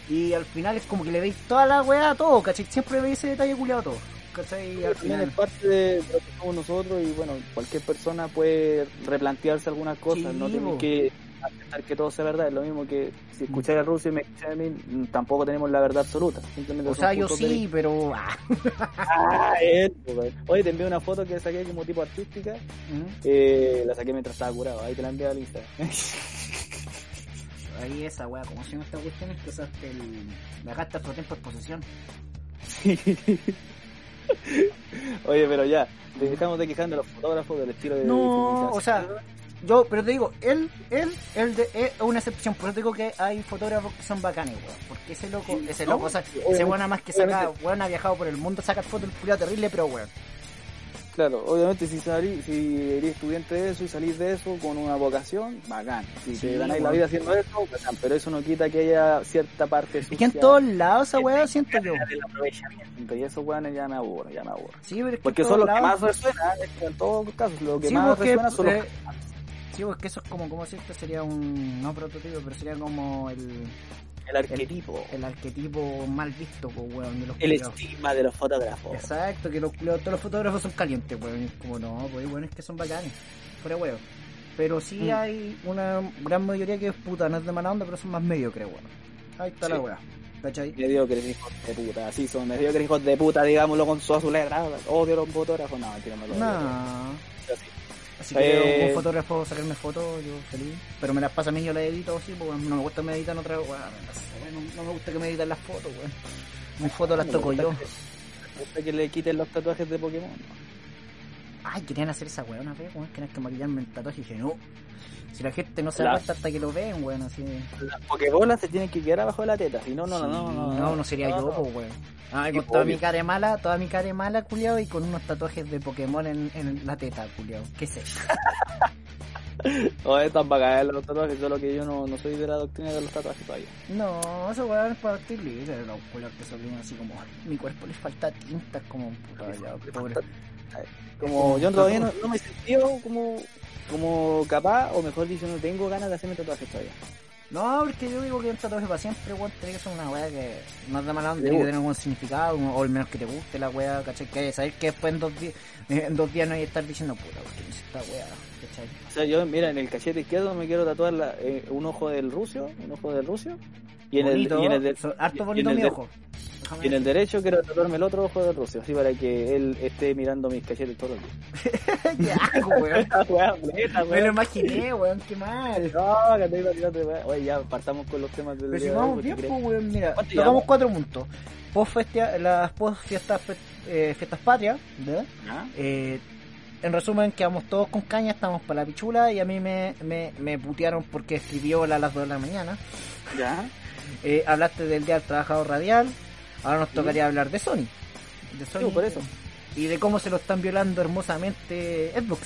Y al final es como que le veis toda la weá a todo, ¿cachai? Siempre le veis ese detalle culiado a todo, ¿cachai? Y al final... es parte de lo que somos nosotros y bueno, cualquier persona puede replantearse algunas cosas, Sí, no tiene que que todo sea verdad, es lo mismo que si escucháis al ruso y me escucháis a mí, mm, tampoco tenemos la verdad absoluta, simplemente O sea, yo sí, pero... Ah. Ah, él, güey. Oye, te envié una foto que saqué como tipo artística, eh, la saqué mientras estaba curado, ahí te la envié a Lisa. Ahí esa weá, ¿cómo se llama esta cuestión? Es que usaste el... Me dejaste otro tiempo de exposición. Oye, pero ya, dejamos de quejando a los fotógrafos del estilo de No, o sea, yo, pero te digo, él, él, él de, es una excepción, por eso te digo que hay fotógrafos que son bacanes, weón. Porque ese loco, Sí, ese no, loco, o sea, ese weón nada más que saca, weón ha viajado por el mundo, saca fotos del culiado terrible, pero weón. Claro, obviamente si salí, si eres estudiante de eso y salís de eso con una vocación, bacán. Si Sí, te ganáis la vida haciendo eso, bacán. Pero eso no quita que haya cierta parte Es que en sucia todos lados esa weá siento yo. Y esos weones ya me aburren, ya me aburren. Sí, pero es que Porque son los que más resuenan, es que en todos los casos, lo que Sí, más porque, resuena son los eh, Sí, pues que eso es como, como si esto sería un, no prototipo, pero sería como el, el arquetipo, el arquetipo mal visto, pues weón, de los el estigma de los fotógrafos. Exacto, que los, todos los fotógrafos son calientes, weón. Como no, pues bueno, es que son bacanes. Fuera weón. Pero sí Mm. hay una gran mayoría que es puta, no es de mala onda, pero son más mediocres, weón. Ahí está la weá. ¿Cachai? Mediocres hijos de puta, así son, mediocres hijos de puta, digámoslo con su letra. Odio los fotógrafos, no, mentira, no lo odio. No. Pero sí. Así que Eh, yo, como fotógrafo sacarme fotos, yo feliz. Pero me las pasa a mí, yo las edito así, porque no me gusta que me editan otra weón. No, no me gusta que me editan las fotos, weón. Mis fotos las toco yo. que- me gusta que le quiten los tatuajes de Pokémon. Ay, querían hacer esa weón una vez, weón, querían que maquillarme el tatuaje y dije, no. Si la gente no se cuenta hasta que lo ven, weón, así. Las Pokébolas se tienen que quedar abajo de la teta, si no, no, no, no, no, no, sería yo, pues, weón. Ah, con toda obvio. mi cara mala, toda mi cara mala, culiao, y con unos tatuajes de Pokémon en, la teta, culiao. ¿Qué eso? O están bacanas los tatuajes, solo que yo no, no soy de la doctrina de los tatuajes todavía. No, eso weón es para vestir libre, los culiaos que bien así como, mi cuerpo les falta tinta, como un puta, ya, pobre. Como yo todavía no, no me he sentido como, como capaz, o mejor dicho, no tengo ganas de hacerme tatuajes todavía. No, porque yo digo que un tatuaje para siempre, weón, tiene que ser una weá que no es de mala onda, tiene que tener algún significado, o al menos que te guste la weá, ¿cachai? Que saber que después en dos, días en dos días no hay que estar diciendo, puta, ¿por qué hice esta weá? O sea, yo, mira, en el cachete izquierdo me quiero tatuar la- eh, un ojo del ruso, un ojo del ruso, y en, bonito, el, y en el de- harto bonito mi de- ojo. Y en el derecho quiero tatuarme el otro ojo del ruso, así para que él esté mirando mis cachetes todo el día. Qué asco, weón. Me lo imaginé, weón, qué mal. No, que te iba a tirar de weón. Oye, ya partamos con los temas del Pero si de vamos bien, pues, weón, mira, ¿Cuánto tocamos llevamos? cuatro puntos. Post festia, las post fiestas, eh, fiestas patrias, ¿verdad? ¿Ah? Eh, en resumen, quedamos todos con caña, estamos para la pichula y a mí me, me, me putearon porque escribió a las 2 de la mañana. Ya. Eh, hablaste del Día del Trabajador Radial, ahora nos tocaría hablar de Sony. De Sony Sí, por eso. Y de cómo se lo están violando hermosamente Xbox.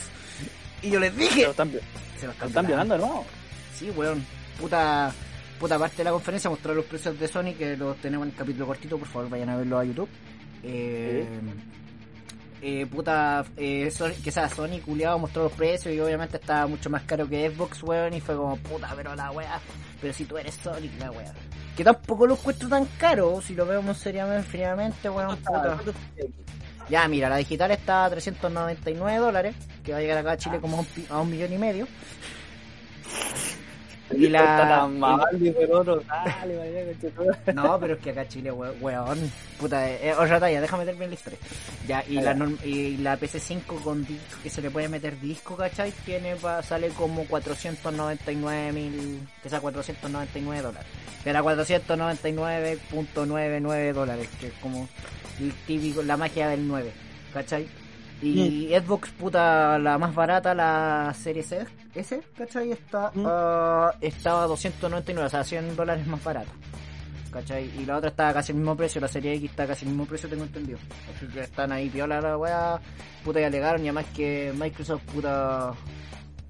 Y yo les dije... Lo están, Se lo lo están violando, ¿no? Sí, weón. Puta, puta parte de la conferencia mostró los precios de Sony, que los tenemos en el capítulo cortito, por favor vayan a verlo a YouTube. Eh, eh, puta, eh, Sony, que sea, Sony culiado mostró los precios y obviamente estaba mucho más caro que Xbox, weón, y fue como, puta, pero la weá, pero si tú eres Sony, la weá. Que tampoco lo encuentro tan caro, si lo vemos seriamente, fríamente, weón, puta. Ya, mira, la digital está a 399 dólares, que va a llegar acá a Chile como a un, a un millón y medio. Y la- Está tan mal, dijo el otro. Dale, vaya, conchetumare. No, pero es que acá Chile, we- weón. Puta, eh, otra talla, déjame meter bien la historia. Ya, y la, y la PC5 con disco, que se le puede meter disco, ¿cachai? Tiene, sale como 499 mil, que sea 499 dólares. Que era 499.99 dólares, que es como el típico, la magia del 9, ¿cachai? Y Xbox, puta, la más barata, la serie S, S ¿cachai? Está, Mm. ah, estaba a 299, o sea, 100 dólares más barata. ¿Cachai? Y la otra está casi el mismo precio, la serie X está casi el mismo precio, tengo entendido. Así que están ahí piola la weá, puta, y alegaron, y además que Microsoft, puta,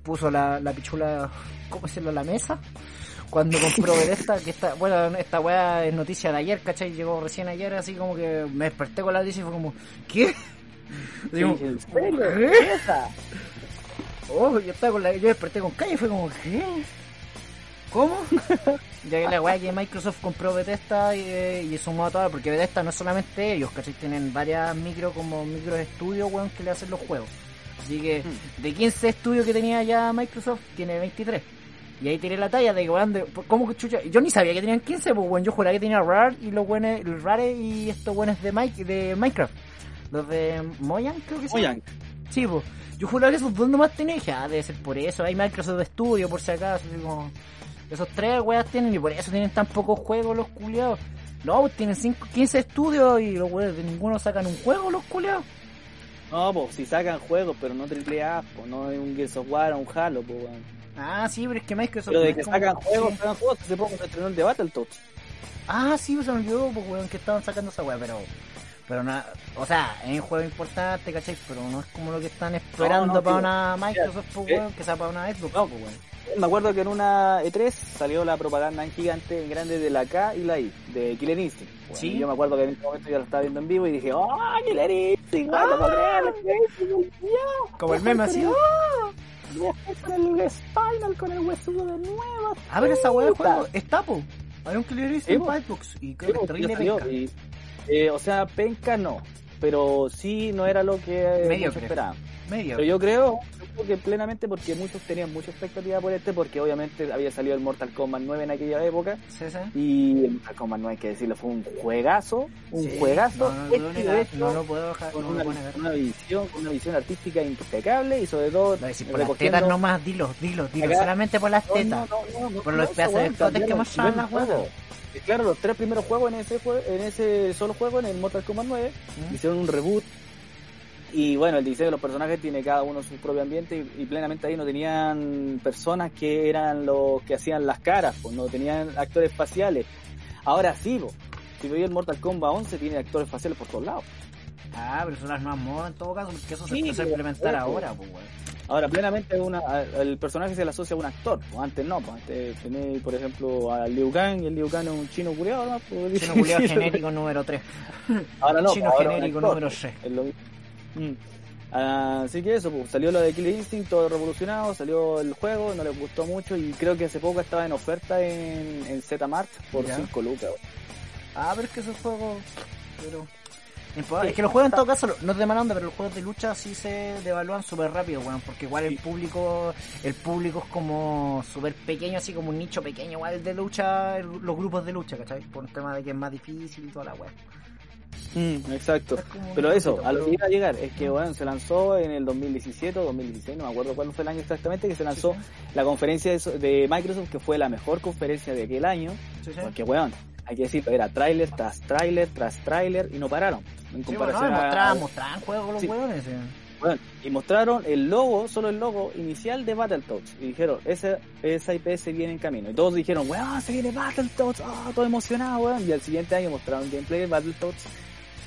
puso la, la pichula, ¿cómo decirlo?, a la mesa. Cuando compró Bethesda, que esta, bueno, esta weá es noticia de ayer, ¿cachai? Llegó recién ayer, así como que me desperté con la noticia y fue como, ¿qué? Así como, ¿En serio? ¿qué? Oh, yo estaba con la, yo desperté con calle y fue como, ¿qué? ¿Cómo? ya que la weá que Microsoft compró Bethesda y, eh, y sumó a todas, porque Bethesda no es solamente ellos, ¿cachai? Tienen varias micro, como micro estudios, weón, que le hacen los juegos. Así que, de 15 estudios que tenía ya Microsoft, tiene 23. Y ahí tiré la talla de que, weón, de- ¿cómo que chucha? Yo ni sabía que tenían 15, pues, weón, yo juraba que tenía Rare y los buenos, Rare y estos buenos de, Mike, de Minecraft. Los de Mojang, creo que sí. Oigan, Sí, pues. Yo juraba que esos dos nomás tenían. Dije, ah, debe ser por eso. Hay Microsoft Studio, por si acaso. Así como. Esos tres weas tienen y por eso tienen tan pocos juegos los culiados. No, pues tienen cinco, 15 estudios y los weas de ninguno sacan un juego los culiados. no, pues si sacan juegos, pero no triple A, pues no es un Gears of War o un Halo, pues. Ah, sí, pero es que Microsoft. Pero de que como- sacan juegos, sí. sacan juegos, hace poco se estrenó el de Battletoads. Ah, sí, pues se me olvidó, pues weón, que estaban sacando esa wea, pero. Pero nada, o sea, es un juego importante, ¿cachai? Pero no es como lo que están esperando no, para una Microsoft, pues eh. weón, que sea para una Xbox, No. pues weón. Me acuerdo que en una E3 salió la propaganda en gigante, en grande de la K y la I, de Killer Instinct. Bueno, Sí. Yo me acuerdo que en ese momento ya lo estaba viendo en vivo y dije, ¡Oh, Killer Instinct! ¡Ah. Como el meme así, con el Spinal, con el huesudo de nuevo. A ver, esa weá de juego está, po. Hay un Killer Instinct para Xbox y creo que es pues, eh, o sea, penca no, pero sí no era lo que muchos esperaban. Medio. Pero yo creo, que plenamente porque muchos tenían mucha expectativa por este, porque obviamente había salido el Mortal Kombat 9 en aquella época, Sí, sí. y el Mortal Kombat 9 hay que decirlo, fue un juegazo, un Sí, juegazo, No, no, hecho no, no lo puedo dejar, con no una, una visión, una visión artística impecable y sobre todo No, por las tetas nomás, dilo, dilo, dilo, solamente por las tetas. Por los pedazos de que mostraban las cambiaron Claro, los tres primeros juegos en ese jue- en ese solo juego, en el Mortal Kombat 9, ¿Mm? hicieron un reboot. Y bueno, el diseño de los personajes tiene cada uno su propio ambiente y, y plenamente ahí no tenían personas que eran los que hacían las caras, pues no tenían actores faciales. Ahora sí, po. si veis el Mortal Kombat 11 tiene actores faciales por todos lados. Ah, pero son las nuevas modas en todo caso, porque eso se empezó a implementar ahora, pues, weón. Ahora, plenamente una, el personaje se le asocia a un actor, pues antes no, pues antes tenéis, por ejemplo, a Liu Kang y el Liu Kang es un chino culiado, ¿no? Pues, Chino culiao genérico número 3. Ahora no, Chino pues, ahora genérico actor, número pues, 6. es lo mismo. Mm. Ah, así que eso, pues, salió lo de Killer Instinct, todo revolucionado, salió el juego, no les gustó mucho y creo que hace poco estaba en oferta en, en Zmart por Ya. 5 lucas. Ah, pero es que esos juegos. Pero. Es que los juegos en todo caso no es de mala onda, pero los juegos de lucha sí se devalúan súper rápido, weón, porque igual el público, el público es como súper pequeño, así como un nicho pequeño, igual de lucha, el- los grupos de lucha, ¿cachai? Por un tema de que es más difícil y toda la weá. Mm, exacto. Es Pero eso, poquito, a lo que iba a llegar es que bueno, se lanzó en el 2017 o 2016, no me acuerdo cuál fue el año exactamente, que se lanzó Sí, la conferencia de, so- de Microsoft, que fue la mejor conferencia de aquel año, Sí, porque weón, hay que decirlo, era tráiler tras tráiler tras tráiler y no pararon. En Sí, bueno, comparación no, a- mostraban, mostraban juegos los Sí. eh. Bueno, y mostraron el logo, solo el logo inicial de Battletoads. Y dijeron, ese, esa IP se viene en camino. Y todos dijeron, weón, se viene Battletoads, ah, todo emocionado, weón. Y al siguiente año mostraron gameplay de Battletoads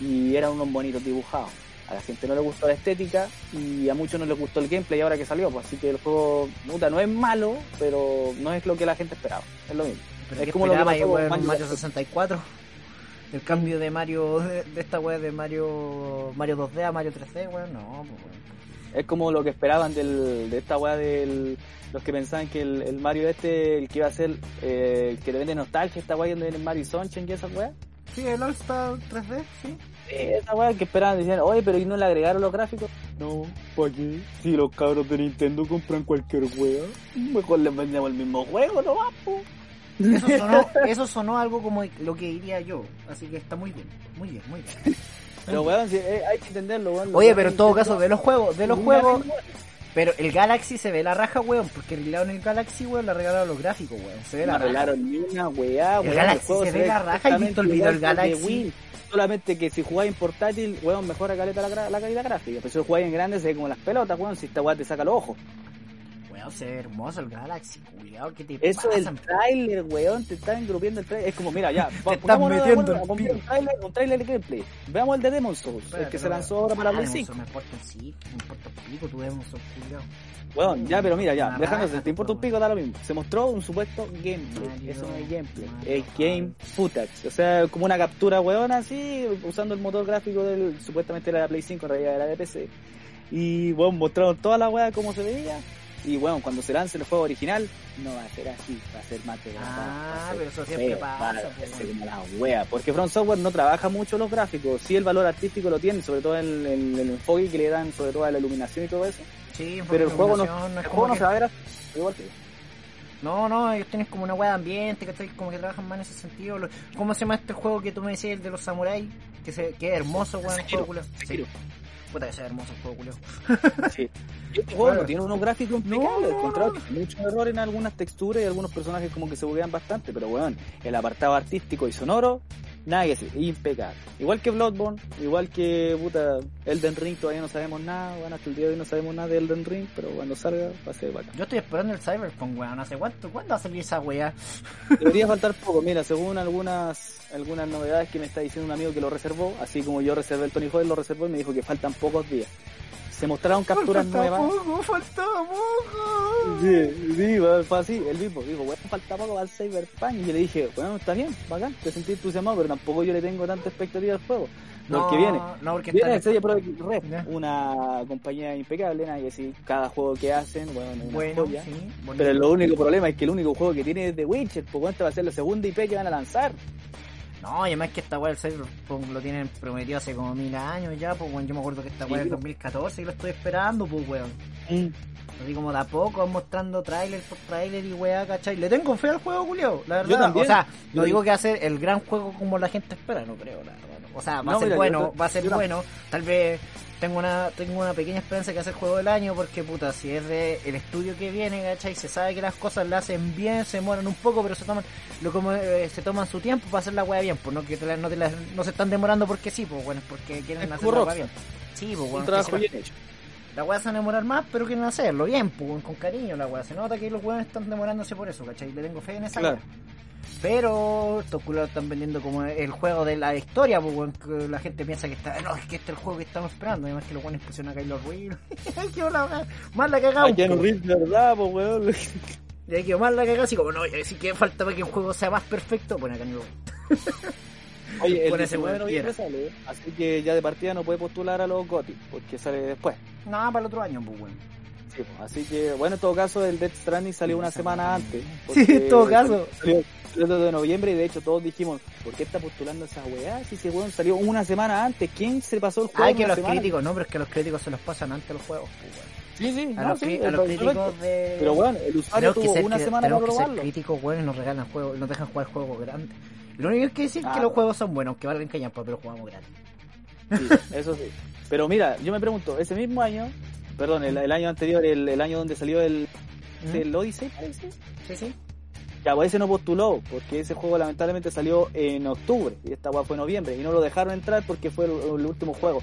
y eran unos bonitos dibujados. A la gente no le gustó la estética y a muchos no les gustó el gameplay ahora que salió. Pues, así que el juego puta, no es malo, pero no es lo que la gente esperaba. Es lo mismo. Pero es ¿qué como lo que pasó weón, Mario Mario 64. El cambio de Mario, de, de esta weá de Mario Mario 2D a Mario 3D, weón, no, pues weón. Es como lo que esperaban del, de esta weá del. Los que pensaban que el, el Mario este, el que iba a ser, eh, el que le vende nostalgia, esta weá donde viene Mario Sunshine y esa weá. Sí, el All Star 3D, sí. Esa weá que esperaban, decían, oye, pero ¿y no le agregaron los gráficos? No, ¿para qué? Si los cabros de Nintendo compran cualquier weá, mejor les vendemos el mismo juego, no va, po. Eso sonó, eso sonó algo como lo que diría yo, así que está muy bien, muy bien, muy bien. Pero weón, si, eh, hay que entenderlo, weón. Oye, pero en todo caso, de los juegos, de los juegos, pero el Galaxy se ve la raja, weón, porque arreglaron el Galaxy, weón, le arreglaron los gráficos, weón, se ve No la raja. ni una weá, El. Galaxy juego se ve la raja, ¿has visto el exactamente video del igual que el Galaxy? Wii. Solamente que si jugáis en portátil, weón, mejora caleta la, la calidad gráfica. Pero si lo jugáis en grande, se ve como las pelotas, weón. Si esta weá te saca los ojos. Weón, se ve hermoso el Galaxy, ¿qué te Eso pasa? del trailer, weón, te están engrupiendo el trailer. Es como, mira, ya, pongámonos de metiendo el un trailer, un trailer de gameplay. Veamos el de Demon Souls, el que se lanzó ahora para Play 5. Me importa el sí, me importa el pico, tú Demon Souls, culiao. Weón, ya, pero mira, ya, dejándose, te importa un pico, da lo mismo. Se mostró un supuesto gameplay. Eso no es gameplay, es game footage. O sea, como una captura, weón, así, usando el motor gráfico del, supuestamente era de Play 5, en realidad era de PC. Y, weón, mostraron toda la weá como se veía. Y, weón, cuando se lance el juego original, no va a ser así, va a ser más de Ah, pero eso siempre pasa, Va a pues, ser como la wea. Porque From Software no trabaja mucho los gráficos. Sí, el valor artístico lo tiene, sobre todo en, en el enfoque que le dan, sobre todo a la iluminación y todo eso. Sí, Pero el juego no, iluminación, el es juego no que- se va a ver así, igual que. No, no, ellos tienen como una weá de ambiente, ¿cachai? Como que trabajan más en ese sentido. ¿Cómo se llama este juego que tú me decías, el de los samuráis? Que, se, que es hermoso, weón, el Sekiro. Sekiro. Puta que sea hermoso el juego culo. Sí. Este tiene unos gráficos impecables, No, al contrario, tiene muchos errores en algunas texturas y algunos personajes como que se buguean bastante, pero weón, el apartado artístico y sonoro, nada que decir, impecable. Igual que Bloodborne, igual que puta Elden Ring, todavía no sabemos nada, bueno, hasta el día de hoy no sabemos nada de Elden Ring, pero cuando salga va a ser bacán. Yo estoy esperando el Cyberpunk, weón. ¿Hace cuánto? ¿Cuándo va a salir esa weá? Debería faltar poco, mira, según algunas algunas novedades que me está diciendo un amigo que lo reservó, así como yo reservé el Tony Hawk, lo reservó y me dijo que faltan pocos días. Se mostraron capturas nuevas. poco, falta poco. Sí, sí, bueno, fue así, el mismo, dijo, bueno, falta poco para el Cyberpunk, y yo le dije, bueno, está bien, bacán, te sentí entusiasmado, pero tampoco yo le tengo tanta expectativa al juego. No, el que viene. No, porque Viene está... Red, una compañía impecable, nadie decir, cada juego que hacen, bueno, es una Bueno, joya. sí. bonito. Pero el único problema es que el único juego que tiene es The Witcher, pues cuánto va a ser la segunda IP que van a lanzar. No, y además que esta weá del Cyberpunk lo tienen prometido hace como mil años ya, pues weón. Yo me acuerdo que esta weá es del pues. 2014 y lo estoy esperando, pues weón. Así como de a poco van mostrando trailer por trailer y weá, ¿cachai? Le tengo fe al juego, Julio, la verdad. también. O sea, Yo no digo que va a ser el gran juego como la gente espera, no creo, la verdad. O sea, va No, a ser mira, yo bueno, va a ser yo bueno. Tal vez tengo una tengo una pequeña esperanza que va a ser juego del año porque, puta, si es de el estudio que viene, ¿cachai? Se sabe que las cosas le hacen bien, se demoran un poco, pero se toman lo como eh, se toman su tiempo para hacer la weá bien, pues no que te la- no, te la- no se están demorando porque sí, pues bueno, porque quieren Es hacer la weá bien. Sí, pues Un bueno, trabajo que bien hecho. la weá se van a demorar más, pero quieren hacerlo bien, pues, con cariño la weá. Se nota que los weones están demorándose por eso, ¿cachai? Le tengo fe en esa Claro. Pero estos culos están vendiendo como el juego de la historia, pues weón, que la gente piensa que está, no, es que este es el juego que estamos esperando, además que los weones pusieron a Kylo. Qué hola, weá. Más la cagada. No ríes, de verdad, pues weón. Quedó más la cagada, así como, no, así que falta para que un juego sea más perfecto, bueno, acá Reed. Oye, el Pon ese 19 de noviembre sale, así que ya de partida no puede postular a los GOTY, porque sale después. No, para el otro año, pues weón. Sí, pues, así que, bueno, en todo caso, el Death Stranding salió una semana antes. Sí, en todo caso. Salió 2 de noviembre y de hecho todos dijimos, ¿por qué está postulando esa weá? Si ese weón salió una semana antes, ¿quién se pasó el juego? En que los semana? críticos, no, pero es que los críticos se los pasan antes los juegos, pues. Sí, sí, A no, los, sí, a los críticos de... Pero bueno, el usuario que tuvo ser, una que- semana para que probarlo. críticos, weón, nos regalan juegos, nos dejan jugar juegos grandes. Lo único que hay que decir es que Ah. los juegos son buenos, aunque valgan cañapa, pero jugamos gratis. Sí, eso sí. Pero mira, yo me pregunto, ese mismo año, perdón, el, el año anterior, el, el año donde salió el, ¿Mm? el Odyssey, parece. Sí, sí. Ya, pues ese no postuló, porque ese juego lamentablemente salió en octubre, y esta weá fue en noviembre, y no lo dejaron entrar porque fue el, el último juego.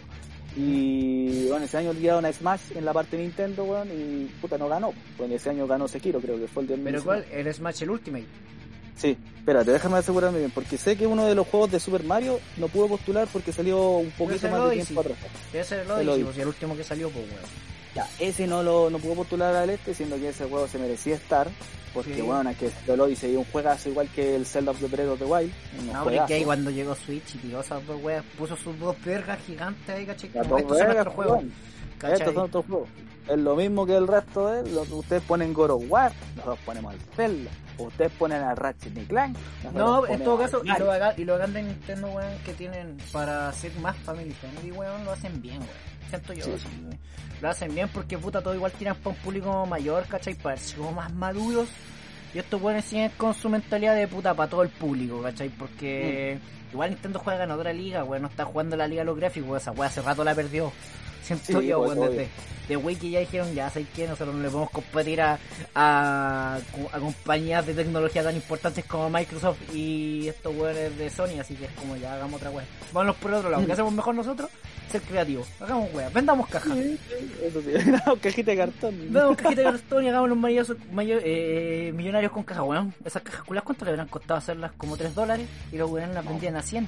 Y bueno, ese año dieron a Smash en la parte de Nintendo, weón, y puta no ganó. Bueno, ese año ganó Sekiro, creo que fue el de ¿Pero cuál? ¿El Smash el Ultimate? Sí, espérate, déjame asegurarme bien, porque sé que uno de los juegos de Super Mario no pudo postular porque salió un poquito más de tiempo atrás. Debe ser el Odyssey, pues, y el último que salió, pues, weón. Ya, ese no lo no pudo postular al este, siendo que ese juego se merecía estar, porque Sí. bueno, es que el Odyssey es un juegazo igual que el Zelda of the Breath of the Wild. No, porque ahí cuando llegó Switch y tiró esas dos weas, puso sus dos vergas gigantes ahí, caché. Como, Estos son vergas, nuestros juegos. Estos son otros juegos. Es lo mismo que el resto de los- Ustedes ponen God of War, nosotros ponemos al Zelda. Ustedes ponen a Ratchet y Clank. No, en todo caso, y lo, haga- y lo hagan de Nintendo, weón, que tienen para ser más family friendly, weón, lo hacen bien, weón. Siento yo, Sí. Lo hacen bien porque, puta, todo igual tiran para un público mayor, ¿cachai? Para ser como más maduros. Y estos weones siguen con su mentalidad de puta para todo el público, ¿cachai? Porque igual Nintendo juega en otra liga, weón, no está jugando la liga de los gráficos, esa weón hace rato la perdió. Siento Sí, yo, pues, obvio. desde de que ya dijeron, ya sabéis que nosotros no le podemos competir a, a, a compañías de tecnología tan importantes como Microsoft y estos weones de Sony, así que es como ya hagamos otra wea. Vámonos por el otro lado, ¿qué hacemos mejor nosotros? Ser creativos, hagamos wea, vendamos cajas. Sí, Eso sí, cajita de cartón. Vendamos cajita de cartón y hagamos los maravillosos mayo- eh, millonarios con cajas, weón. Esas cajas culas, ¿cuánto le habrán costado hacerlas? Como 3 dólares y los weones las vendían a 100.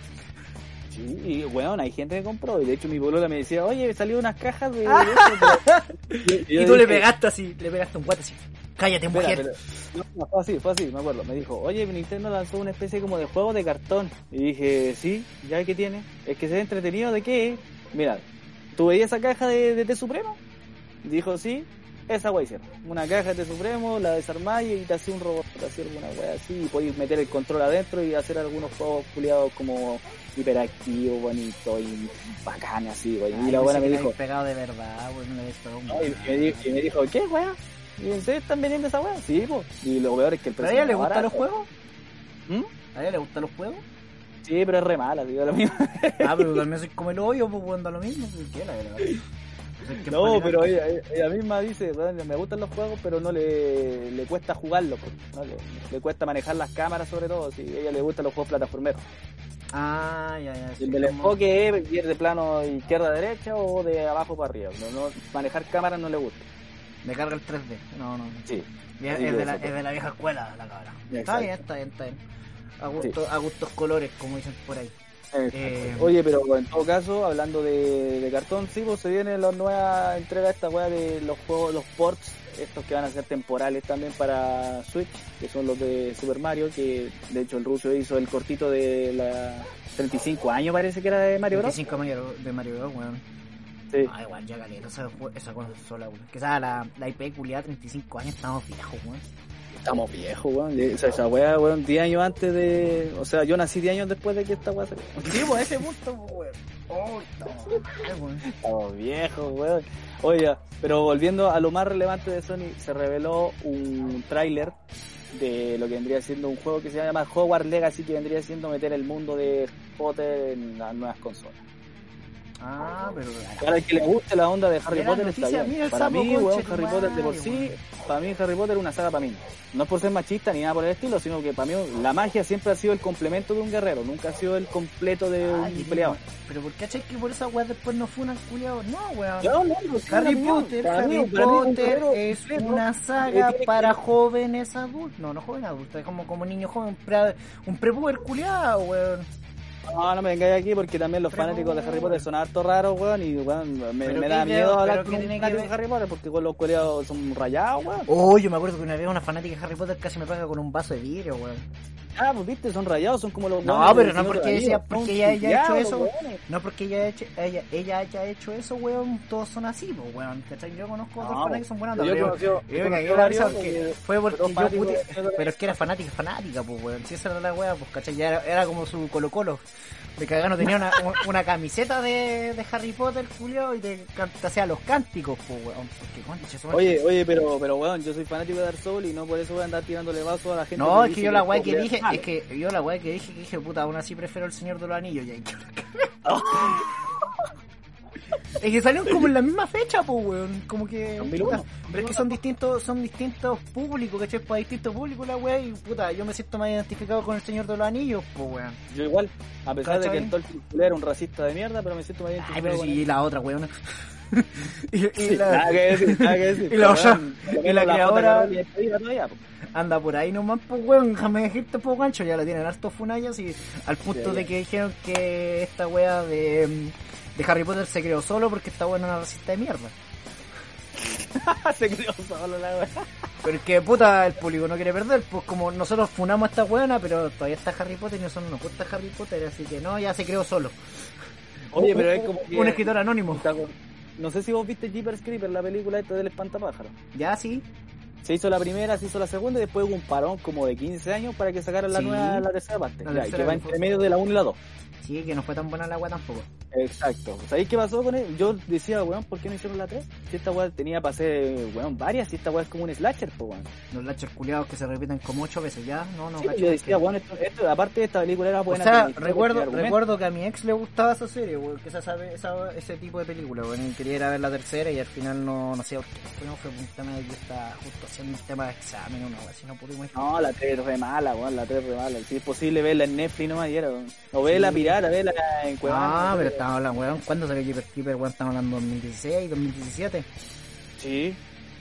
Sí, y bueno, hay gente que compró. Y de hecho, mi bolola me decía, oye, salió unas cajas de. pero- y, yo Y tú le dije, pegaste así, le pegaste un guate así. Cállate, Espera, mujer. pero- no, fue así, fue así, me acuerdo. Me dijo, oye, Nintendo lanzó una especie como de juego de cartón. Y dije, sí, ya que tiene. Es que se ve entretenido de qué. Mira, ¿tú veías esa caja de, de T Supremo? Dijo, sí, esa wey hicieron. Una caja de Supremo, la desarmáis y te hacía un robot, te hacía alguna wea así. Y podéis meter el control adentro y hacer algunos juegos culiados como hiperactivos, bonitos y bacanes así. Ay, Y la buena me dijo, pegado de verdad, pegado un no, y, me dijo, y me dijo, ¿qué, weá? Y serio están vendiendo esa weá. Sí, po. Y lo peor es que el ¿Pero a precio ella le gustan los juegos? ¿Mm? ¿A ella le gustan los juegos? Sí, pero es re mala, digo lo mismo. Ah, pero también soy como el hoyo, pues da lo mismo. pues, ¿Qué la verdad? Que No, pero ella, ella misma dice, "Bueno, me gustan los juegos, pero no le, le cuesta jugarlo, pues, ¿no? le, le cuesta manejar las cámaras sobre todo, si a ella le gustan los juegos plataformeros. Ah, ya, ya. Sí, el del como- enfoque es ir de plano izquierda a derecha o de abajo para arriba. No, no- manejar cámaras no le gusta. Me carga el 3D. No, no. Sí. Es, de la, eso, es de la vieja escuela la cabra. Está bien, está bien, está bien. A, gusto, a gustos colores, como dicen por ahí. Eh, Oye, pero en todo caso, hablando de, de cartón, sí, pues se viene la nueva entrega de esta weá de los juegos, los ports, estos que van a ser temporales también para Switch, que son los de Super Mario, que de hecho el ruso hizo el cortito de la 35 años parece que era de Mario Bros. 25 Mario, de Mario Bros, weón. Sí. Ah, igual, ya galera esa, esa consola, weón. Que sea la, la IP culiada 35 años, estamos viejos, weón. Estamos viejos, weón. O sea, esa weá, weón, 10 años antes de... O sea, yo nací 10 años después de que esta weá salió. Sí, pues ese punto, pues, weón. Oh, estamos viejos, weón. Estamos viejos, weón. Oye, pero volviendo a lo más relevante de Sony, se reveló un tráiler de lo que vendría siendo un juego que se llama Hogwarts Legacy, que vendría siendo meter el mundo de Potter en las nuevas consolas. Ah, pero. Para el que le guste la onda de Harry Potter está bien. Para mí, conche weón, Harry Potter de por sí, weón. para mí Harry Potter es una saga para mí. No es por ser machista ni nada por el estilo, sino que para mí la magia siempre ha sido el complemento de un guerrero, nunca ha sido el completo de un peleador. Pero ¿por qué achai que por esa weá después no culiados? No, weón. No, no, no, sí, Harry Potter, para mí, Harry para mí un Potter guerrero es completo. una saga para jóvenes adultos. No, no jóvenes adultos, es como, como niño joven, pre, un prepuber culiado, weón. No, no me vengáis aquí porque también los Pero, fanáticos de Harry. Potter son harto raros, weón, y weón, me, da miedo hablar con un fanático de Harry Potter porque con los coreanos son rayados, weón. Oh, yo me acuerdo que una vez una fanática de Harry Potter casi me paga con un vaso de vidrio, weón. Ah, pues viste, son rayados, son como los No, pero no porque ella- porque ella haya hecho eso. No porque ella, hecho, ella, ella haya hecho eso, weón, todos son así, pues, weón. ¿Cachai? Yo conozco otros No, fanáticos que son buenas yo pero conocí- yo yo me conocí cagué la varios risa porque que- fue porque otros yo pude, pero es que era fanática, fanática, pues, weón. Si esa era la weá, pues, ¿cachai? Ya era, era como su Colo Colo. De cagano tenía una, una camiseta de, de Harry Potter, Julio, y te, te hacía los cánticos, pues, weón. Porque, concha. Oye, oye, pero, pero weón, yo soy fanático de Dark Souls y no por eso voy a andar tirándole vaso a la gente. No, es que yo la weá que dije, es que yo la weá que dije, que dije, puta, aún así prefiero el Señor de los Anillos, ya. Es que salieron como en la misma fecha, pues, weón. Como que. 2001. puta, pero es que son distintos, son distintos públicos, ¿cachai? Para distintos públicos la weá. Y puta, yo me siento más identificado con el Señor de los Anillos, pues, weón. Yo igual, a pesar de que el Tolkien era un racista de mierda, pero me siento más Ay, identificado pero con sí, la otra, weón. y, y Sí, la- Nada que decir, nada que decir. y la otra- y la que po. anda por ahí nomás, pues, weón. Déjame decirte, pues, gancho. Ya la tienen hartos funallas y al punto Sí, de que dijeron que esta wea de, mm, de Harry Potter se creó solo porque esta wea era una racista de mierda. Se creó solo la wea. Pero es que, puta, el público no quiere perder. Pues como nosotros funamos a esta weona, pero todavía está Harry Potter y nosotros nos gusta Harry Potter, así que no, ya se creó solo. Oye, pero es como Un escritor anónimo. No sé si vos viste Jeepers Creepers, la película esta del espantapájaro. Ya, sí. Se hizo la primera, se hizo la segunda y después hubo un parón como de 15 años para que sacaran la Sí. nueva, la tercera parte. La Ya, y tercera que va entre medio de la 1 y la 2. Sí, que no fue tan buena la wea tampoco. Exacto. ¿Sabéis qué pasó con él? Yo decía, weón, ¿por qué no hicieron la 3? Si esta weá tenía para hacer, weón, varias, si esta weá es como un slasher, pues weón. Los lachers culiados que se repiten como ocho veces ya. No, no, Sí, cacho, yo decía, weón, esto, esto, aparte de esta película era O buena. sea, tenía historia, recuerdo, recuerdo que a mi ex le gustaba esa serie, weón, que esa, esa, ese tipo de película, weón, quería ir a ver la tercera y al final no, no sé por qué, fue de que está justo haciendo un tema de examen, una weón, si no pudimos ir. No, la 3 es re mala, weón, la 3 es re mala. Si es posible verla en Netflix nomás y era, weón. O verla pirata, verla en Cuevana. Ah, no pero estamos hablando, weón, ¿cuándo salió Jeepers Keeper, weón? Estamos hablando de 2016, 2017. Sí.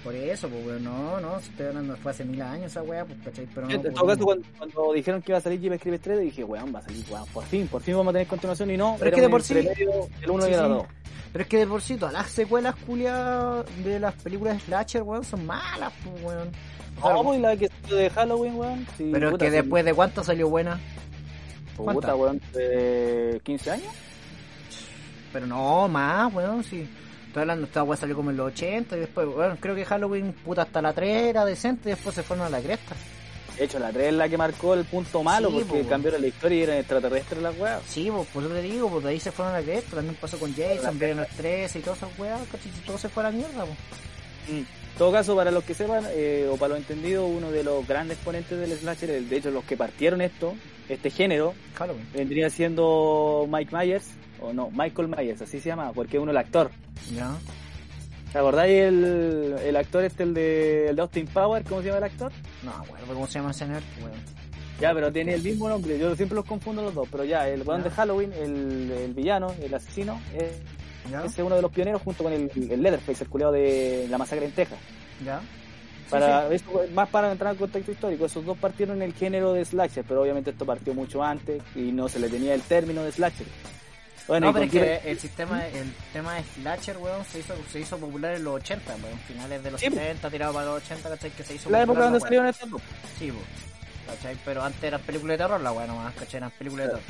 Por eso, pues, weón, no, no, si estoy hablando, fue hace mil años esa weá, pues, ¿cachai? Pero no, en pues, todo caso, cuando, cuando dijeron que iba a salir Jeep Escribe 3, dije, weón, va a salir, weón, por fin, por fin vamos a tener continuación y no. Pero es que de por sí- del 1 Sí, y el sí. 2. Pero es que de por sí todas las secuelas culiadas de las películas de Slasher, weón, son malas, pues, weón. No, pues la que salió de Halloween, weón. Sí, pero es puta, que después de cuánto salió buena. Puta, ¿cuántas? weón, de 15 años. Pero no, más, weón, sí. Estoy hablando, esta weá salió como en los 80 y después, weón, creo que Halloween, puta, hasta la 3 era decente y después se fueron a la cresta. De hecho, la 3 es la que marcó el punto malo Sí, porque po, weón. cambiaron la historia y eran extraterrestres las weas. Sí, pues por eso te digo, pues de ahí se fueron a cresta. También pasó con Jason, Viernes 13 y todas esas weas, y todo se fue a la mierda, pues. En todo caso, para los que sepan, eh, o para los entendidos, uno de los grandes ponentes del slasher, de hecho los que partieron esto, este género, Halloween. vendría siendo Mike Myers, o no, Michael Myers, así se llama, porque es uno el actor. Ya. ¿Te acordáis el, el actor este, el de, el de Austin Power, cómo se llama el actor? No, weón, ¿cómo se llama ese nerd, weón? Ya, pero tiene el mismo nombre, yo siempre los confundo los dos, pero ya, el weón de Halloween, el, el villano, el asesino, es, es uno de los pioneros junto con el, el Leatherface, el culiado de la masacre en Texas. ¿Ya? Para, eso, más para entrar en contexto histórico, esos dos partieron en el género de slasher, pero obviamente esto partió mucho antes y no se le tenía el término de slasher. Bueno, no, pero es que el sistema, el tema de Slasher, weón, se hizo, se hizo popular en los 80, weón, finales de los Sí, pues. 70, tirado para los 80, ¿cachai? Que se hizo la época donde weón. salieron estos dos. Sí, pues, ¿cachai? Pero antes eran películas de terror, la weá nomás, ¿cachai? Eran películas de terror.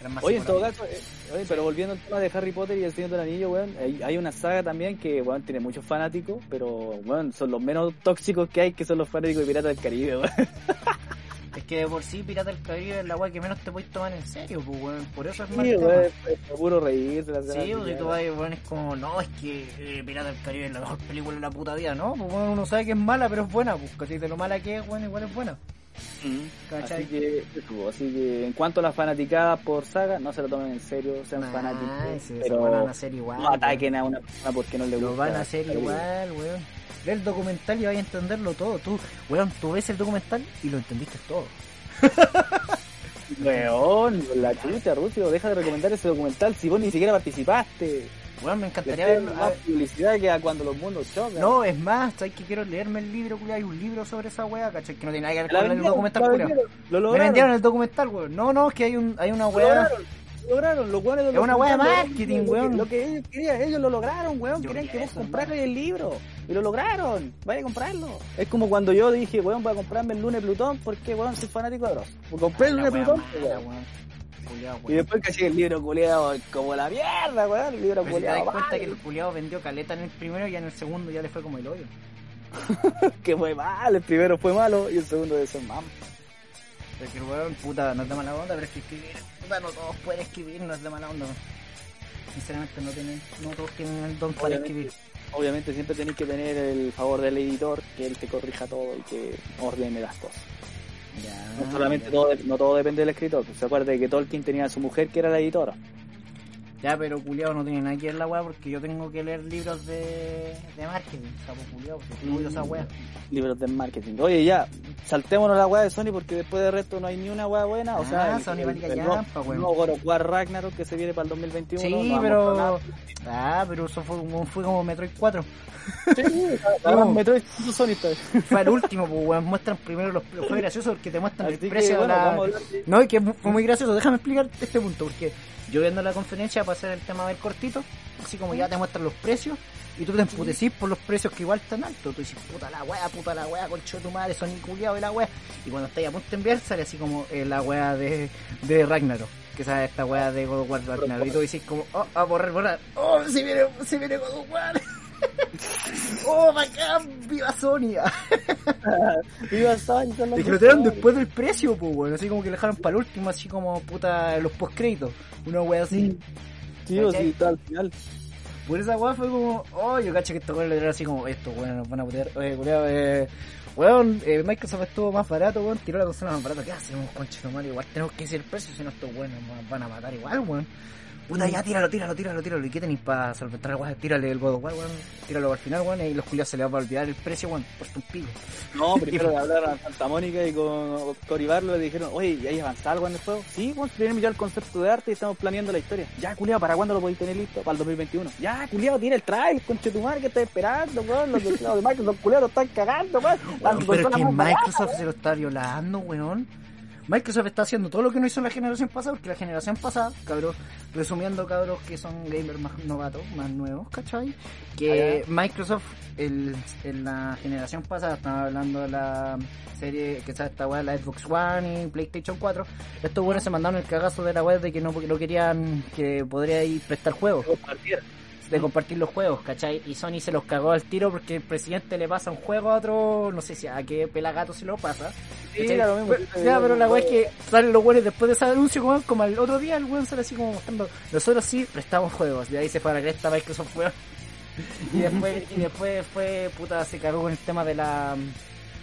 Eran más Oye, en todo caso, eh, oye, pero volviendo al tema de Harry Potter y el Señor del Anillo, weón, hay, hay una saga también que, weón, tiene muchos fanáticos, pero, weón, son los menos tóxicos que hay, que son los fanáticos de Piratas del Caribe, weón. Es que de por sí Pirata del Caribe es la weá que menos te puedes tomar en serio, pues, weón. Por eso es más Sí, tema. weón, es puro reírse. la Sí, pues si tú vas, weón, es como, no, es que eh, Pirata del Caribe es la mejor película de la puta vida, ¿no? Pues bueno, uno sabe que es mala, pero es buena, pues, ¿cachai? De lo mala que es, weón, igual es buena. Mm. ¿Cachai? Así que, eso, así que en cuanto a las fanaticadas por saga, no se lo tomen en serio, sean fanáticos. sí, se pero van a hacer igual. no ataquen a una persona porque no le gusta. Lo van a hacer igual, weón. Ve el documental y vais a entenderlo todo. Tú, weón, tú ves el documental y lo entendiste todo. Weón, la chucha, Rucio, deja de recomendar ese documental si vos ni siquiera participaste. Weón, me encantaría dando más publicidad que a cuando los mundos chocan. No, es más, sabes que quiero leerme el libro, culiao. Hay un libro sobre esa weá, ¿cachai? Que no tiene nada que ver con el documental, vendieron, Lo Me vendieron el documental, weón. No, no, es que hay, un, hay una weá. Lograron, lo lograron, los weones de Es una weá de marketing, lo que- weón. Lo que ellos querían, ellos lo lograron, weón. Querían que vos compraras el libro. Y lo lograron. Vaya a comprarlo. Es como cuando yo dije, weón, voy a comprarme el lunes Plutón porque, weón, soy fanático de Dross. Compré el lunes Plutón, mala, weón. weón. Culiao, Y después caché el libro culeado como la mierda, weón. El libro Pero si te das culeado. cuenta que el culiao vendió caleta en el primero y en el segundo ya le fue como el hoyo. que fue mal. El primero fue malo y el segundo de ser mam. Porque el weón, puta, no es de mala onda, pero es que escribir, puta, no todos pueden escribir, no es de mala onda. Sinceramente, no, tienen, no todos tienen el don para escribir. Obviamente siempre tenéis que tener el favor del editor, que él te corrija todo y que ordene las cosas. Ya, No solamente ya. todo, no todo depende del escritor. Se acuerda de que Tolkien tenía a su mujer que era la editora. Ya, pero culiado no tiene nada que ver la weá porque yo tengo que leer libros de, de marketing, sapo culiado, porque esa weá. Libros de marketing. Oye, ya, saltémonos la weá de Sony porque después de resto no hay ni una weá buena. O Ah, sea, el, Sony el- el nuevo- weón. nuevo God Ragnarok que se viene para el 2021. Sí, no pero. Ah, pero eso fue, como- fue como Metroid 4. Sí, No. Metroid Sony. Fue el último, pues weón. Muestran primero los. Fue gracioso porque te muestran Así el que, precio bueno, de la. No, y que fue muy gracioso. Déjame explicar este punto, porque yo viendo la conferencia para hacer el tema del cortito, así como ya te muestran los precios, y tú te emputecís por los precios que igual están altos. Tú dices, puta la wea, puta la wea, concho de tu madre, son culiado de la wea. Y cuando estáis a punto de enviar, sale así como eh, la wea de, de Ragnarok. Que sale esta wea de God of War Ragnarok. Y tú dices como, oh, a borrar, borrar. Oh, se viene, se viene God of War. oh, bacán, viva Sonia. Viva Sony, son los Es que lo tiraron después del precio, pues, bueno. Así como que dejaron para el último, así como puta los postcréditos. Una wea así. Sí, o sí, está al final. Por esa wea fue como, oh, yo cacho que estos weones le dieron así como, esto, weón, nos van a putear. Oye, culiao, eh. Weón, eh, Microsoft estuvo más barato, weón, tiró la consola más barata. ¿Qué hacemos, concha de? Igual tenemos que decir el precio, si no estos weones nos van a matar igual, weón. Puta, ya tíralo, tíralo, tíralo, tíralo. ¿Y qué tenéis para solventar weá? Tírale el God of War, weón. Tíralo al final, weón. Y los culiados se les va a olvidar el precio, weón. Por un pico. No, primero le hablaron a Santa Mónica y con Cory Barlow le dijeron, oye, ¿y hay avanzado algo en el juego? Sí, bueno, tenemos ya el concepto de arte y estamos planeando la historia. Ya, culiado, ¿para cuándo lo podéis tener listo? Para el 2021. Ya, culiado, tiene el trailer, conche tu madre, que estás esperando, weón? Los de, los de Microsoft, culiado, lo están cagando, weón. Weón, pero que Microsoft se lo está violando, weón. Microsoft está haciendo todo lo que no hizo en la generación pasada, porque la generación pasada, cabros, resumiendo, cabros que son gamers más novatos, más nuevos, ¿cachai? Que Microsoft el, en la generación pasada, estaba hablando de la serie que está esta weá, la Xbox One y PlayStation 4, estos buenos se mandaron el cagazo de la web de que no, no querían que podría ir prestar juegos. De compartir los juegos, ¿cachai? Y Sony se los cagó al tiro porque el presidente le pasa un juego a otro, no sé si a qué pelagato se lo pasa. Sí, lo mismo. Pero, ya, pero la weá es que salen los weones después de ese anuncio, weón, como al otro día el weón sale así como mostrando, nosotros sí prestamos juegos, y ahí se fue a la cresta Microsoft, weón. Y después, y después fue, puta, se cagó con el tema de la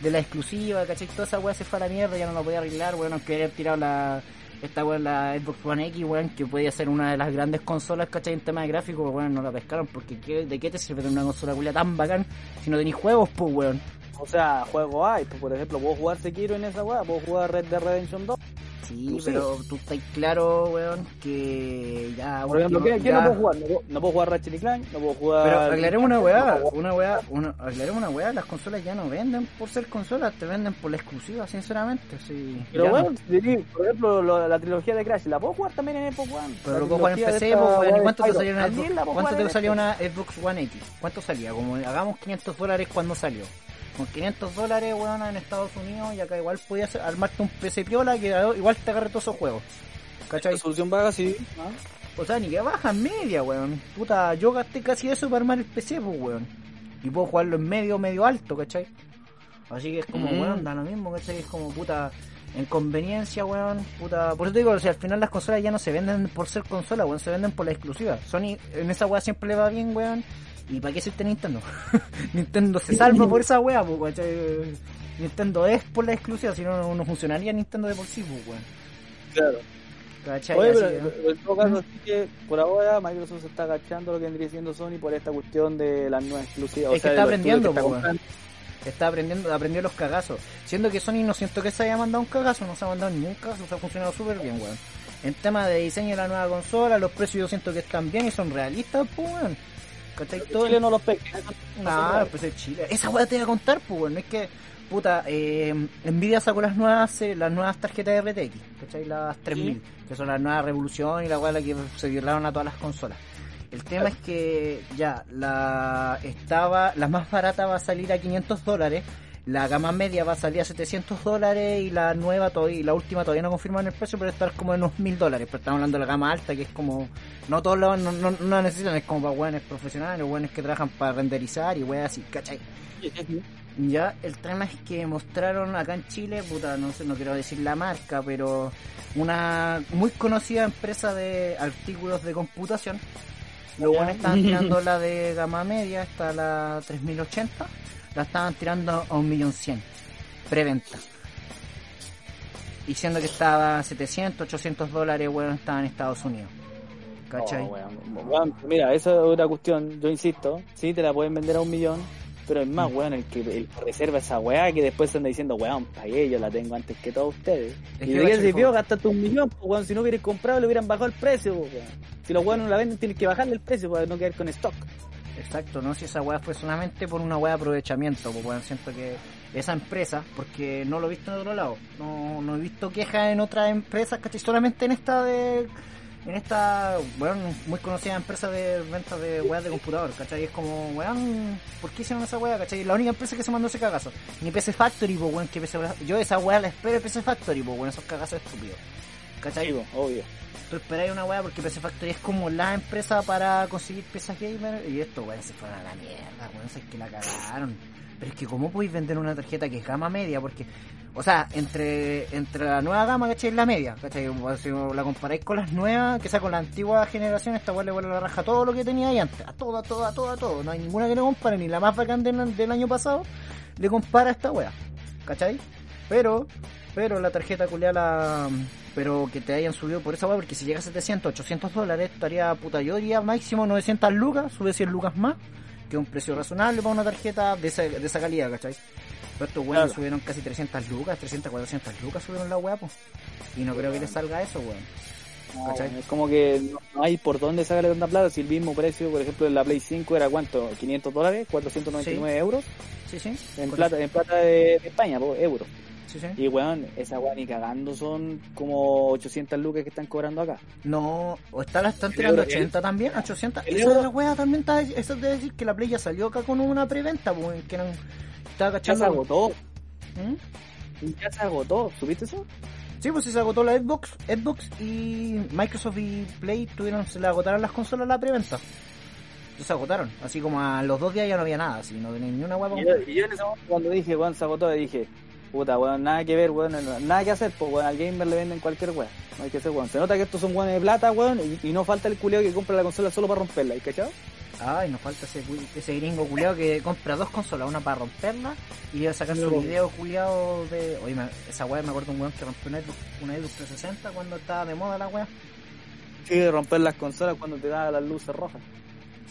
de la exclusiva, ¿cachai? Toda esa weá se fue a la mierda, ya no lo podía arreglar, weón, aunque hayan tirado la esta weón, la Xbox One X, weón, que podía ser una de las grandes consolas, ¿cachai? En tema de gráficos, weón, no la pescaron, porque ¿qué- ¿de qué te sirve tener una consola culia tan bacán si no tenéis juegos, pues, weón? O sea, juego hay, por ejemplo, puedo jugar Sekiro en esa weá, puedo jugar Red Dead Redemption 2. Sí, pero tú estás claro, weón, que ya... Por ejemplo, ¿qué, qué no puedo jugar? No puedo, no puedo jugar Ratchet y Clank, no puedo jugar... Pero aclaremos una weá, una weá, una, aclaremos una weá, las consolas ya no venden por ser consolas, te venden por la exclusiva, sinceramente, sí. Pero bueno, no. por ejemplo, lo- la trilogía de Crash, ¿la puedo jugar también en Xbox One? Pero lo puedo jugar en PC, weón, weá ¿y de cuánto te salía una cuánto te Xbox. una Xbox One X? ¿Cuánto salía? Como hagamos 500 dólares cuando salió. Con 500 dólares, weón, en Estados Unidos y acá igual podías armarte un PC piola que igual te agarre todos esos juegos. ¿Cachai? Resolución vaga, sí. ¿ah? O sea, ni que baja en media, weón. Puta, yo gasté casi eso para armar el PC, pues, weón. Y puedo jugarlo en medio, medio alto, ¿cachai? Así que es como, Mm. weón, da lo mismo, ¿cachai? Es como, puta, en conveniencia, weón, puta. Por eso te digo, o sea, al final las consolas ya no se venden por ser consola, weón, se venden por la exclusiva. Sony en esa weá siempre le va bien, weón. ¿Y para qué existe Nintendo? Nintendo se salva por esa weá, pues, ¿cachai? Nintendo es por la exclusiva, si no, no funcionaría Nintendo de por sí, pues, weón. Claro. ¿Cachai? Oye, Así pero que- en todo caso, sí que por ahora Microsoft se está agachando lo que vendría siendo Sony por esta cuestión de las nuevas exclusivas. Es que está aprendiendo, que está aprendiendo, aprendió los cagazos. Siendo que Sony no siento que se haya mandado un cagazo, no se ha mandado ningún cagazo, se ha funcionado súper bien, weón. En tema de diseño de la nueva consola, los precios yo siento que están bien y son realistas, pues, weón. ¿Cachai? Todo Chile no los pesca. Nah, pues es Chile. Esa weá te voy a contar, pues, weón. Es que, puta, eh, Nvidia sacó las nuevas, eh, las nuevas tarjetas de RTX, ¿cachai? Las 3000, que son las nuevas Revolución y la weá la que se violaron a todas las consolas. El tema es que ya, la estaba, la más barata va a salir a 500 dólares, la gama media va a salir a 700 dólares y la nueva todavía, y la última todavía no confirman el precio, pero estar como en unos 1000 dólares. Pero estamos hablando de la gama alta, que es como, no todos los, no, no, no necesitan, es como para weones profesionales, weones que trabajan para renderizar y weas así, ¿cachai? Ya, el tema es que mostraron acá en Chile, puta, no sé, no quiero decir la marca, pero una muy conocida empresa de artículos de computación. Los buenos estaban tirando la de gama media, hasta la 3080, la estaban tirando a un millón cien, preventa. Y siendo que estaba 700, 800 dólares, bueno, estaba en Estados Unidos. ¿Cachai? Oh, weón. Weón, mira, esa es otra cuestión, yo insisto, sí, te la pueden vender a un millón, pero es más, weón, el que, el que reserva esa weá que después se anda diciendo, weón, pagué, yo la tengo antes que todos ustedes. Es y que, cacho, sirvió gastaste un millón, pues, weón, si no hubieras comprado le hubieran bajado el precio, pues, weón. Si los weones no la venden, tienen que bajarle el precio para no quedar con stock. Exacto, no si esa weá fue solamente por una weá de aprovechamiento, pues weón, siento que esa empresa, porque no lo he visto en otro lado, no, no he visto quejas en otras empresas, ¿cachai? Solamente en esta de, en esta, weón, muy conocida empresa de ventas de weas de computador, ¿cachai? Es como, weón, ¿por qué hicieron esa weá, cachai? La única empresa que se mandó ese cagazo, ni PC Factory, pues weón, que PC, yo esa weá la espero de PC Factory, pues weón, esos cagazos estúpidos, ¿cachai? Sí, pues, obvio. Tú esperáis una weá porque PC Factory es como la empresa para conseguir piezas gamer y esto, weón, se fueron a la mierda, weón, es que la cagaron. Pero es que cómo podéis vender una tarjeta que es gama media, porque, o sea, entre, entre la nueva gama, ¿cachai? La media, ¿cachai? Si la comparáis con las nuevas, que sea con la antigua generación, esta weá le vuelve la raja todo lo que tenía ahí antes, a todo, a todo, a todo, a todo. No hay ninguna que le compare, ni la más bacán del, del año pasado le compara a esta weá, ¿cachai? Pero, pero la tarjeta culiada la pero que te hayan subido por esa weá, porque si llega a 700, 800 dólares, estaría puta, yo diría máximo 900 lucas, sube 100 lucas más, que es un precio razonable para una tarjeta de esa, de esa calidad, ¿cachai? Pero estos weones Claro. subieron casi 300 lucas, 300, 400 lucas subieron la weá, pues. Y no creo que les salga eso, weón. No, es como que no, hay por dónde sacarle tanta plata. Si el mismo precio, por ejemplo, en la Play 5 era cuánto? 500 dólares, 499 euros Sí, sí. en plata, en plata de, de España, po, euros. Sí, sí. Y weón, esa weá ni cagando son como 800 lucas que están cobrando acá. No, o está la están tirando euro- 80 también, 800. el Esa euro- de la wea también está, eso debe decir que la Play ya salió acá con una preventa, pues, que eran, estaba Ya cachando. se agotó, ¿Mm? ya se agotó. ¿Supiste eso? Sí, pues sí se agotó la Xbox, Xbox y Microsoft y Play tuvieron, se le agotaron las consolas a la preventa. Ya se agotaron, así como a los dos días ya no había nada, así no tenía ni una hueá Y yo, yo en ese momento cuando dije, weón, se agotó, dije, puta, weón, nada que ver, weón, nada que hacer, pues, weón, al gamer le venden cualquier weón. No hay que hacer, weón. Se nota que estos son weones de plata, weón, y, y no falta el culeo que compra la consola solo para romperla, ¿y cachado? Ay, nos falta ese, ese gringo culiado que compra dos consolas, una para romperla y a sacar su video culiado de. Oye, esa weá me acuerdo un weón que rompió una Xbox, una Xbox 360 cuando estaba de moda la weá. Sí, de romper las consolas cuando te da las luces rojas.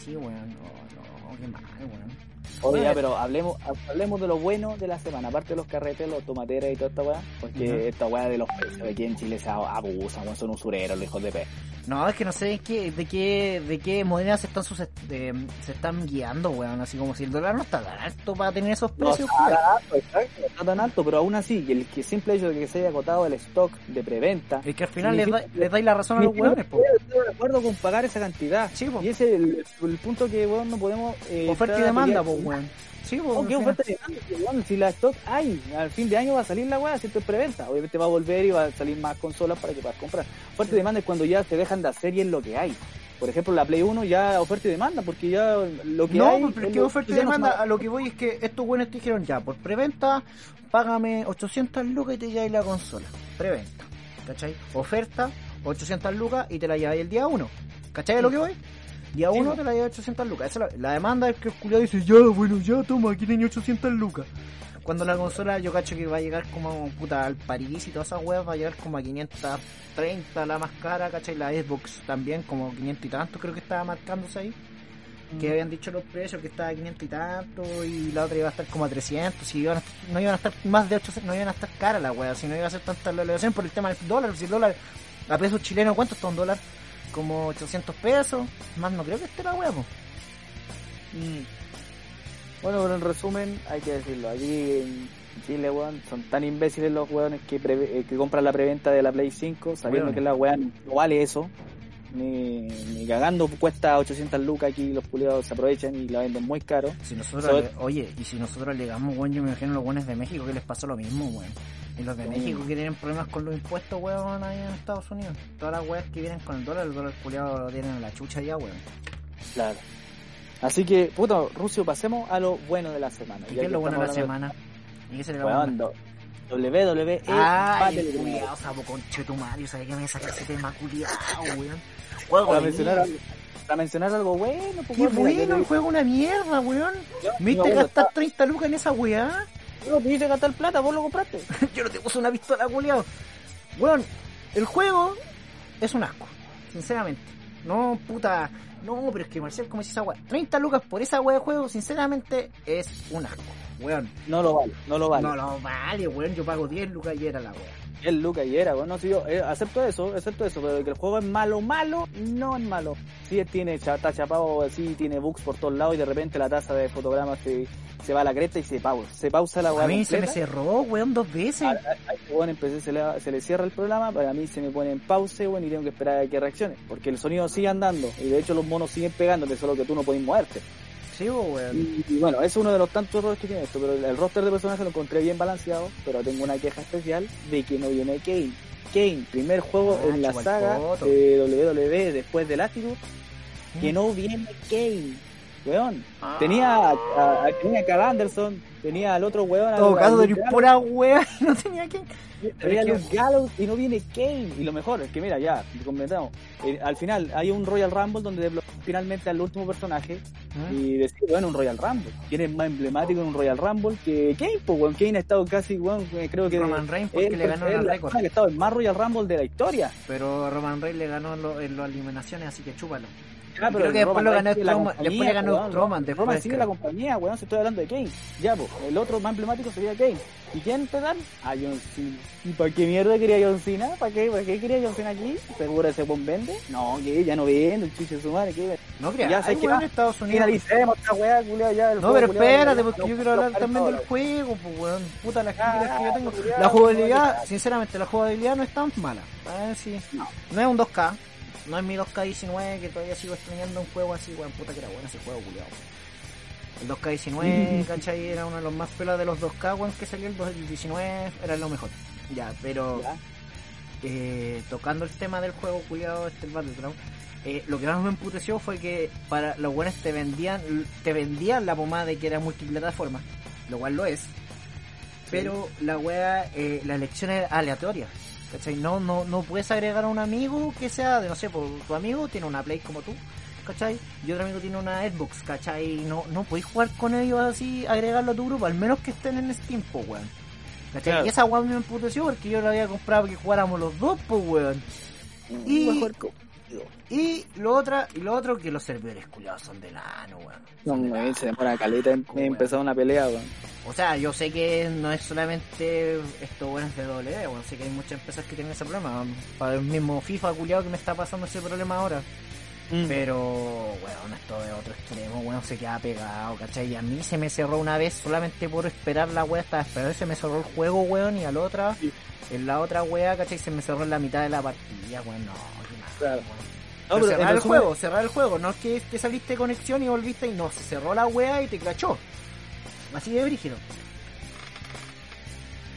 Sí, weón, no, no, qué mal, weón. Bueno. pero hablemos, hablemos de lo bueno de la semana, aparte de los carretes, los tomateras y toda esta weá, porque esta weá de los precios de aquí en Chile se abusan, son usureros, los hijos de pe. No, es que no sé de qué, de qué, de qué moneda se están, sus- de- se están guiando, weón. Así como si el dólar no está tan alto para tener esos No precios, está culiao. tan alto, exacto, no está tan alto, pero aún así, el que simple hecho de que se haya agotado el stock de preventa, Es que al final les, da- les dais la razón a los weones, po. que estoy de acuerdo con pagar esa cantidad. Sí, po. Y ese es el, el punto que weón, no podemos... eh, Oferta y demanda, po, weón. Sí. No, al ¿qué final. oferta y demanda? Si, la stock hay, al fin de año va a salir la weá, si esto es preventa. Obviamente va a volver y va a salir más consolas para que puedas comprar. Oferta y demanda es cuando ya se dejan de hacer y es lo que hay. Por ejemplo, la Play 1 ya oferta y demanda, porque ya lo que No, hay... pues, pero es que oferta y no demanda, a lo que voy es que estos buenos te dijeron ya, por preventa, págame 800 lucas y te lleváis la consola. Preventa, ¿cachai? Oferta, 800 lucas y te la lleváis el día 1. ¿Cachai a lo que voy? Día Sí, 1 po. te la lleváis 800 lucas. Esa es la, la demanda es que el culiado dice, ya, bueno, ya, toma, aquí tenía 800 lucas. Cuando la consola yo cacho que va a llegar como puta al París y todas esas weas, va a llegar como a 530 la más cara, ¿cachai? La Xbox también como 500 y tanto creo que estaba marcándose ahí que habían dicho los precios que estaba a 500 y tanto y la otra iba a estar como a 300 y iban a- no iban a estar más de 800 no iban a estar caras la wea si no iba a ser tanta la elevación por el tema del dólar si el dólar a pesos chilenos ¿cuánto está un dólar? Como 800 pesos más no creo que esté la po. Mm. Bueno, pero en resumen, hay que decirlo, aquí en Chile, weón, son tan imbéciles los weones que, eh, que compran la preventa de la Play 5, sabiendo que la weá no vale eso, ni, ni cagando cuesta 800 lucas aquí, los culiados se aprovechan y la venden muy caro. si nosotros So- le- oye y si nosotros legamos weón yo me imagino los buenos de México que les pasó lo mismo weón y los de México que tienen problemas con los impuestos weón ahí en Estados Unidos todas las weas que vienen con el dólar el dólar culiado lo tienen en la chucha ya weón Claro. Así que, puta, Rucio, pasemos a lo bueno de la semana. ¿Y Ya qué es lo bueno de la semana? ¿Y qué se le va a WWE Ay, Battleground. culiao, sabo conchetumario, sabía que me saca ese tema culiao, weón. Juego Para mencionar, algo, para mencionar algo bueno, pues, Qué bueno, el juego una mierda, weón. yo- ¿Me yo- viste gastar 30 lucas en esa weá? No te hice gastar plata, vos lo compraste. Yo no te puse una pistola, culiao. Weón, el juego es un asco, sinceramente. No, puta. No, pero es que Marcel, como dice esa weá, 30 lucas por esa weá de juego, sinceramente, es un asco, weón. No lo vale, no lo vale. No lo vale, weón. Yo pago 10 lucas y era la weá. El Luca y era, bueno, sí, yo eh, acepto eso, acepto eso, pero que el juego es malo, malo, no es malo. Sí, tiene, está chapado, sí, tiene bugs por todos lados y de repente la tasa de fotogramas se, se va a la cresta y se pausa, se pausa la A weá mí se me cerró, weón, dos veces. A, a- a weón empecé, se, le, se le cierra el programa, para mí se me pone en pause, weón, y tengo que esperar a que reaccione, porque el sonido sigue andando, y de hecho los monos siguen pegándote, solo que tú no puedes moverte. Sí, weón. Y, y bueno, es uno de los tantos errores que tiene esto, pero el, el roster de personajes lo encontré bien balanceado, pero tengo una queja especial de que no viene Kane. Kane, primer juego Ah, en la saga de WWE después del Attitude, que Mm. no viene Kane. Weón, Ah. tenía a, a- tenía a Carl Anderson, tenía al otro weón, todo al caso, Gallows, pura weá y no tenía que. tenía que- Luke Gallows y no viene Kane. Y lo mejor es que, mira, ya, comentamos, eh, al final hay un Royal Rumble donde finalmente al último personaje ¿Mm? y decir, bueno, un Royal Rumble. ¿Quién es más emblemático en un Royal Rumble que Kane? Pues, weón, Kane ha estado casi, weón, eh, creo que... Roman Reigns porque él- le ganó el la récord. ha estado en más Royal Rumble de la historia. Pero Roman Reigns le ganó en, lo- en las eliminaciones, así que chúpalo. Ah, Creo que después lo ganó compañía, después le ganó weón. Strowman, Roman después, sigue la compañía, weón, se estoy hablando de Kane. Ya, pues, el otro más emblemático sería Kane. ¿Y quién te dan? A John Cena. ¿Y para qué mierda quería John Cena? ¿Para qué, ¿Para qué quería John Cena aquí? ¿Seguro ese buen vende? No, que ya no vende, el chiche de su madre, que No creas, Ya sé que en. Estados Unidos. Finalicemos esta weá, culiao, ya. el No, pero espérate, porque yo quiero hablar también del juego, pues weón. Puta, las Ah, críticas que yo tengo. La jugabilidad, sinceramente, la jugabilidad no es tan mala. No. No es un 2K. No es mi 2K19 que todavía sigo extrañando un juego así, weón. Puta que era bueno ese juego, culiao. El 2K19, ¿cachai? Era uno de los más pelos de los 2K, weón, que salió el 2019. Era lo mejor. Ya, pero. Ya. eh, tocando el tema del juego culiado este el Battleground eh, lo que más me emputeció fue que para los buenos te vendían te vendían la pomada de que era multiplataforma lo cual lo es pero la wea eh, la elección es aleatoria ¿cachai? no no no puedes agregar a un amigo que sea de no sé por tu amigo tiene una play como tú ¿cachai? y otro amigo tiene una Xbox ¿cachai? no no podéis jugar con ellos así agregarlo a tu grupo al menos que estén en Steam po, weón ¿Cachai? Claro. Y esa weá me emputeció porque yo la había comprado que jugáramos los dos, pues weón. Y- Y lo otra, y lo otro que los servidores culiados son de lano, weón. No, weón, lano. se demora caleta en Weón. empezar una pelea, weón. O sea, yo sé que no es solamente esto bueno de W, bueno, sé que hay muchas empresas que tienen ese problema. Para el mismo FIFA culiado que me está pasando ese problema ahora. Mm. Pero, weón, esto de otro extremo, weón, se queda pegado, ¿cachai? Y a mí se me cerró una vez solamente por esperar la wea, estaba esperando y se me cerró el juego, weón, y a la otra, Sí. en la otra wea, ¿cachai? Se me cerró en la mitad de la partida, weón, no, Claro. No, Pero cerrar el resumen- juego, cerrar el juego, no es que, que saliste de conexión y volviste y no, se cerró la wea y te cachó. Así de brígido.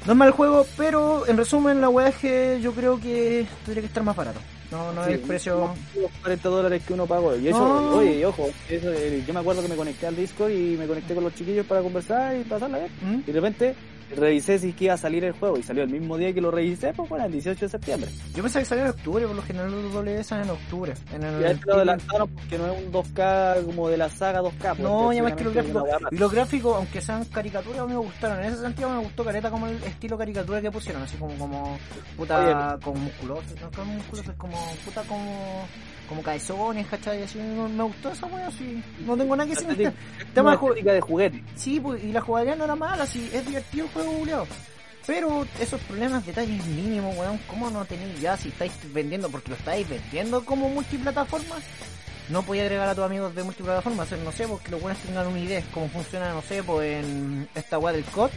No es mal juego, pero en resumen la wea es que yo creo que tendría que estar más barato. No, no Sí, es el precio... los 40 dólares que uno pagó. Y eso, No. oye, ojo, eso, eh, yo me acuerdo que me conecté al Discord y me conecté con los chiquillos para conversar y pasarla bien. ¿Mm? Y de repente revisé si que iba a salir el juego y salió el mismo día que lo revisé, pues bueno, el 18 de septiembre. Yo pensaba que salía en octubre, por lo general los W salen en octubre. En el, Y a este lo adelantaron porque no es un 2K como de la saga 2K. pues, No, ya más que los gráficos. Y los gráficos, aunque sean caricaturas, a mí me gustaron. En ese sentido me gustó careta como el estilo caricatura que pusieron, así como como puta como musculoso, no como musculoso, es como puta como como cabezones, ¿cachai? Así me, me gustó esa wea, así. No tengo nada que decir. Estética- Tema de juguete. Sí, pues, y la jugabilidad no era mala, sí, es divertido el juego, Julio. Pero esos problemas, detalles mínimos, weón, ¿cómo no tenéis ya si estáis vendiendo, porque lo estáis vendiendo como multiplataforma? No podía agregar a tus amigos de multiplataforma, hacer, no sé, porque los buenos tengan una idea, cómo funciona, no sé, pues en esta weá del COD.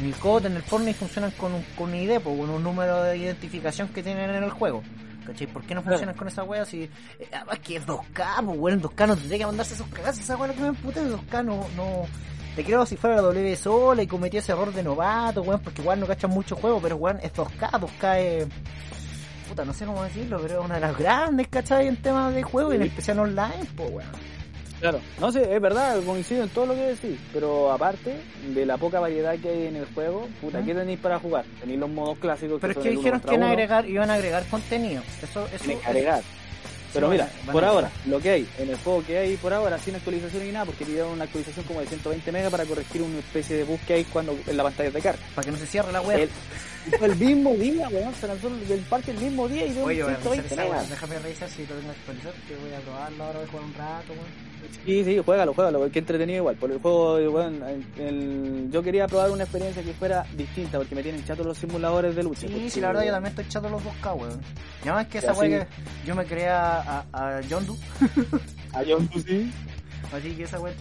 En el COD, en el Fortnite funcionan con, un, con una ID, pues, con un número de identificación que tienen en el juego. ¿Cachai? ¿Por qué no funcionan con esa wea si... eh, además que es 2K, pues, weón, 2K no tendría que mandarse esos cagazos, esa wea es lo que me emputa, 2K no... no te creo si fuera la W sola y cometí ese error de novato, weón, porque igual no cachan mucho juego, pero weón, es 2K, 2K es... Puta, no sé cómo decirlo, pero es una de las grandes, ¿cachai? En temas de juego y en especial online, pues weón. Claro, no sé, es verdad, coincido en todo lo que decís, pero aparte de la poca variedad que hay en el juego, puta. ¿qué tenéis para jugar? Tenéis los modos clásicos Pero es que dijeron que iban a agregar, iban a agregar contenido. Eso, eso, que agregar. Pero Sí, mira, por ahora, lo que hay, en el juego que hay por ahora, sin actualización ni nada, porque pidieron una actualización como de 120 megas para corregir una especie de bug que hay cuando en la pantalla de carga. Para que no se cierre la wea. El, mismo día, weón, se lanzó el parche el mismo día y Oye, revisar 120 esa wea. megas. Déjame revisar si lo tengo que actualizar, que voy a probarlo ahora, voy a jugar un rato, weón. Sí, sí, juégalo, juégalo, que entretenido igual. Por el juego, el- el- yo quería probar una experiencia que fuera distinta, porque me tienen chatos los simuladores de lucha. Sí, porque- sí, la verdad yo también estoy echando los 2K, weón. Y además que esa Ya, sí. que yo me creé a, a, a Yondu, Ah, yo, sí. así que esa weón.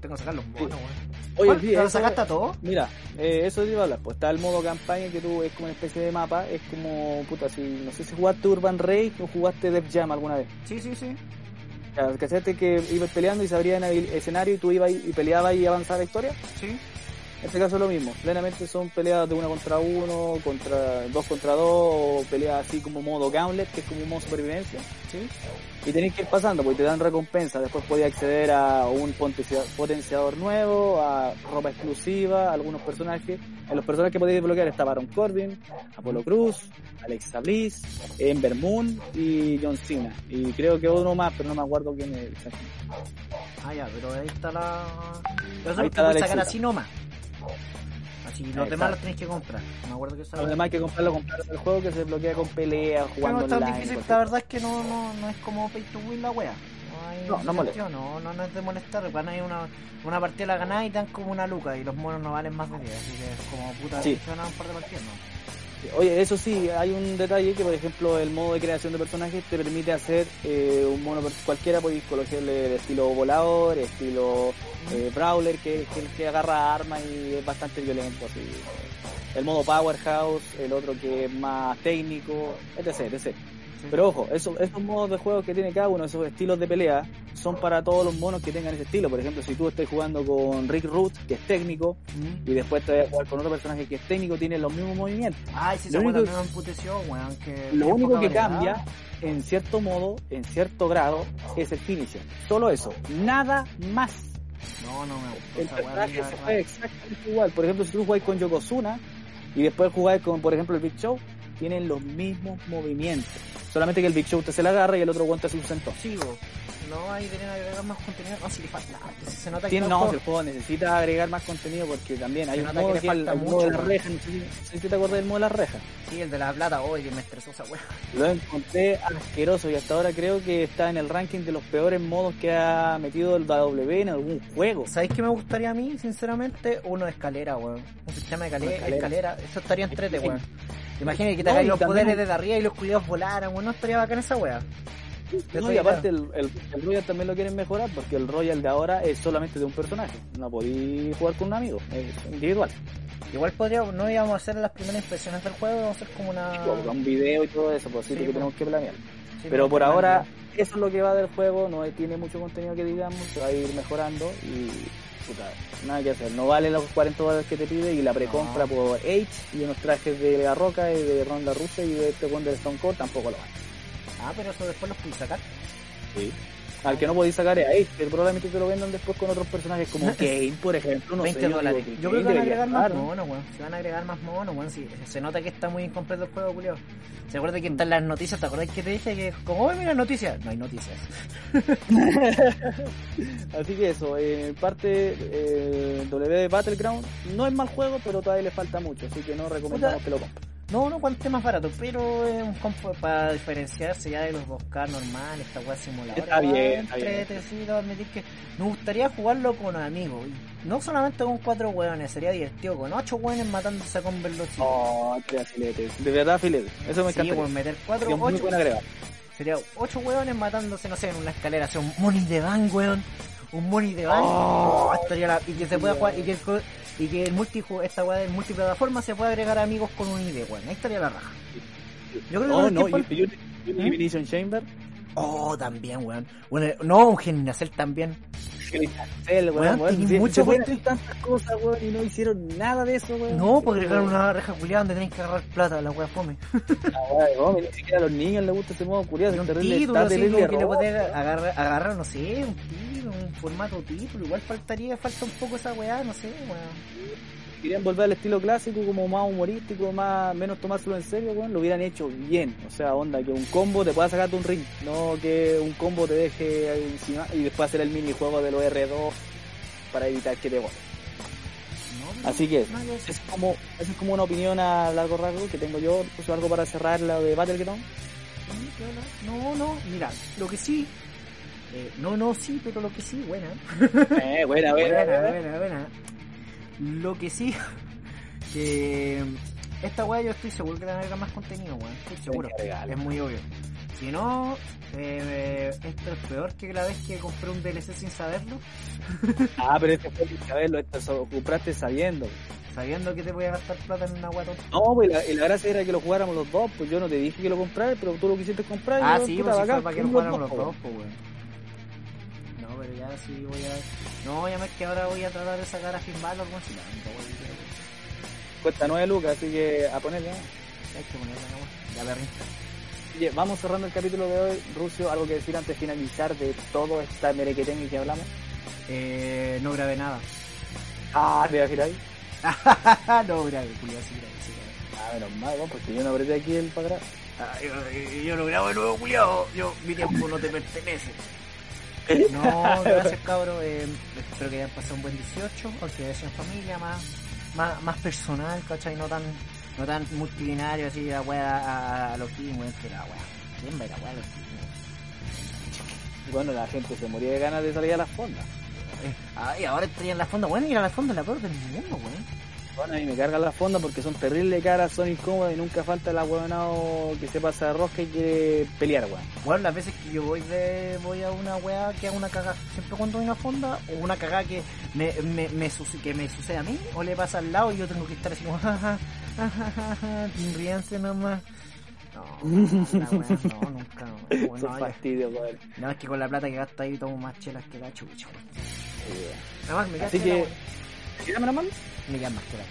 Tengo que sacar los monos, weón. Oye, sí, ¿Te lo sacaste a todo? Mira, eh, eso te iba a hablar, pues está el modo campaña que tú es como una especie de mapa, es como, puta, si, no sé si jugaste Urban Rage o jugaste Def Jam alguna vez. Sí, sí, sí. Ya, ¿Cachaste que ibas peleando y se abría en el escenario y tú ibas y y peleabas y avanzaba la historia? Sí. En este caso es lo mismo, plenamente son peleas de uno contra uno, contra dos contra dos, o peleas así como modo gauntlet, que es como un modo supervivencia. Sí. Y tenés que ir pasando, porque te dan recompensa. Después podés acceder a un potencia- potenciador nuevo, a ropa exclusiva, a algunos personajes. En los personajes que podéis desbloquear está Baron Corbin, Apollo Cruz, Alexa Bliss, Ember Moon y John Cena. Y creo que uno más, pero no me acuerdo quién es. Ah, ya, pero ahí está la... Pero Ahí está la sacar así nomás. Así, los Exacto. demás los tenés que comprar. Me acuerdo que estaba... Además hay que comprarlo, comprarlo el juego que se desbloquea con peleas, Pero jugando no online. difícil, la verdad es que no, no, no es como pay to win la wea. No, hay No, no molesta. sentido, no, no, no es de molestar. Van a ir una, una partida la ganada y dan como una luca y los monos no valen más de 10. Así que es como puta, Sí. ganar un par de partidas, ¿no? Oye, eso sí, hay un detalle que, por ejemplo, el modo de creación de personajes te permite hacer eh, un mono cualquiera, podéis colocarle estilo volador, estilo eh, brawler, que, que, que agarra armas y es bastante violento. Así. El modo powerhouse, el otro que es más técnico, etc, etc. Pero ojo, esos, estos modos de juego que tiene cada uno, esos estilos de pelea, son para todos los monos que tengan ese estilo. Por ejemplo, si tú estás jugando con Rick Root, que es técnico, y después te vas a jugar con otro personaje que es técnico, tiene los mismos movimientos. Ay, si Lo wea único- emputeció, weón. Que Lo único que cambia, en cierto modo, en cierto grado, es el finisher. Solo eso, nada más. No, no me gustó El personaje se juega exactamente igual. Por ejemplo, si tú jugáis con Yokozuna y después jugáis con, por ejemplo, el Big Show, tienen los mismos movimientos. Solamente que el Big Show te se la agarra y el otro aguanta su sentón. Sigo. No, ahí deberían agregar más contenido. No, si le falta. Se nota que no, juego- si el juego necesita agregar más contenido porque también hay Se un modo que que, el, falta el modo de las rejas. No sé, si- si te acuerdas del modo de las rejas. Sí, el de la plata, oye, que me estresó esa wea. Lo encontré asqueroso y hasta ahora creo que está en el ranking de los peores modos que ha metido el W en algún juego. ¿Sabéis qué me gustaría a mí, sinceramente? Uno de escalera, weón. Un sistema de calera, escalera. escalera. Eso estaría entrete, weón. Imagínate que te No, hagáis los también- poderes desde arriba y los culiados volaran, weón. No estaría bacán esa wea. No, y aparte el, el, el Royal también lo quieren mejorar porque el Royal de ahora es solamente de un personaje. No podéis jugar con un amigo, es individual. Igual podríamos, no íbamos a hacer las primeras impresiones del juego, vamos a hacer como una. Con un video y todo eso, pues sí, que pues. tenemos que planear. Sí, Pero por ahora, eso es lo que va del juego, no tiene mucho contenido que digamos, se va a ir mejorando y puta, nada que hacer. No vale los 40 dólares que te pide y la precompra No. por Edge y unos trajes de La Roca y de Ronda Rusa y de este Wonder Stone Cold tampoco lo vale. Ah, pero eso después los puedes sacar. Sí. Al que no podéis sacar es a pero probablemente te lo vendan después con otros personajes como Kane, por ejemplo, no 20 sé. yo dólares. que Yo creo que van a agregar más monos, weón. Se van a agregar más monos, weón. Sí, se nota que está muy incompleto el juego, culiao. ¿Se acuerda que están las noticias? ¿Te acuerdas que te dije que, como, mira noticias? No hay noticias. Así que eso, eh, parte eh, W Battleground no es mal juego, pero todavía le falta mucho, así que no recomendamos que lo compren. No, no, cuánto es más barato, pero es un compo para diferenciarse ya de los 2K normales, esta weá simuladora. Está bien, está bien. admitir que me gustaría jugarlo con amigos. y No solamente con cuatro weones, sería divertido, con ocho weones matándose con velocity. Oh, tres filetes. De verdad, filetes. Eso me sí, encanta. meter cuatro, Sería ocho. Sería ocho weones matándose, no sé, en una escalera, o sea, un money de van, weón. Un money de van. Oh. Oh, estaría la- y que se pueda jugar, y que el, y que el multi, esta weá del multiplataforma se pueda agregar amigos con un ID, weón. Ahí estaría la raja. Yo creo que No, con el no, tiempo- y, y un ¿Mm? Elimination Chamber. Oh, también, weón. Bueno, no, un Geninacel también. El, Weón, weón, mucho hacer tantas cosas, weón, y no hicieron nada de eso, weón. No, porque agregar una reja culiada donde tenés que agarrar plata, la wea fome. Ah, weón, no, ni siquiera a los niños les gusta este modo curioso. Un título así que le podés agarrar, agarrar, no sé, un título, un formato título. Igual faltaría, falta un poco esa weá, no sé, weón. Querían volver al estilo clásico, como más humorístico, más menos tomárselo en serio, weón, lo hubieran hecho bien. O sea, onda, que un combo te pueda sacarte un ring, no que un combo te deje encima y después hacer el minijuego de los R2 para evitar que te voten. Así que decir. es como, esa es como una opinión a largo rango que tengo yo, pues algo para cerrar la de Battleground. No, no, mira, lo que sí. eh, no, no, sí, pero lo que sí, buena. Eh, buena, buena, buena, buena. buena, buena. Lo que sí, que esta weá yo estoy seguro que le van a agregar más contenido, weón. Estoy seguro. Es muy obvio. Si no, eh, esto es peor que la vez que compré un DLC sin saberlo, Ah, pero este fue sin saberlo, esto so- compraste sabiendo. sabiendo que te voy a gastar plata en una tonta. No, pues la, y la gracia era que lo jugáramos los dos, pues yo no te dije que lo comprara, pero tú lo quisiste comprar. y Ah, yo, sí, pues fue para que lo jugáramos los dos, pues. pues weón. No, ya sí voy a. No, ya más que ahora voy a tratar de sacar a Finn Balor, weón. Si la. Cuesta 9 lucas, así que a ponerle. ¿no? Hay que ponerla nomás. Ya perrín. Oye, vamos cerrando el capítulo de hoy. Rucio, algo que decir antes de finalizar de todo esta merequetengue que hablamos. Eh, no grabé nada. Ah, te voy a ahí. no grabé, culiao, sí grabé, sí grabé. Ah, menos mal, weón, porque yo no apreté aquí el para atrás. Ah, yo, yo no grabo de nuevo, culiao. Yo, mi tiempo no te pertenece. No, gracias cabro. Eh, espero que hayan pasado un buen 18, o que haya en familia más, más, más personal, ¿cachai? No tan, no tan multinario así la wea a, a los Kings, weón, que la wea. ¿Quién va a ir a wea a los Kings? Y bueno, la gente se moría de ganas de salir a las fondas. Eh, ah, y ahora estoy en la fonda. Bueno, ir a la fonda es la peor del mundo, weón. Bueno, a mí me cargan las fondas porque son terribles caras, son incómodas y nunca falta el ahueonado que se pasa de rosca y quiere pelear, weón. Bueno, las veces que yo voy de voy a una weá que haga una cagada, siempre cuando hay una fonda, o una cagada que me, me, que me sucede a mí, o le pasa al lado y yo tengo que estar así como, jaja, jaja, jaja, ríanse nomás. No, la no, nunca, no. Bueno, fastidios, weón. no, es que con la plata que gasto ahí tomo más chelas que la chucha, weón. Eh, Nada más me Así que, weón. ¿Dígame queda más que la.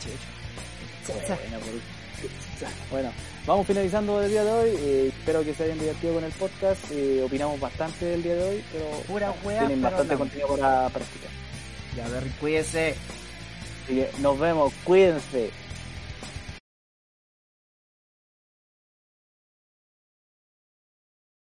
Bueno, vamos finalizando el día de hoy. eh, espero que se hayan divertido con el podcast. eh, opinamos bastante del día de hoy, pero Pura weá, tienen pero bastante hablamos. contenido para, escuchar. Ya, ver, cuídese. Así que nos vemos, cuídense.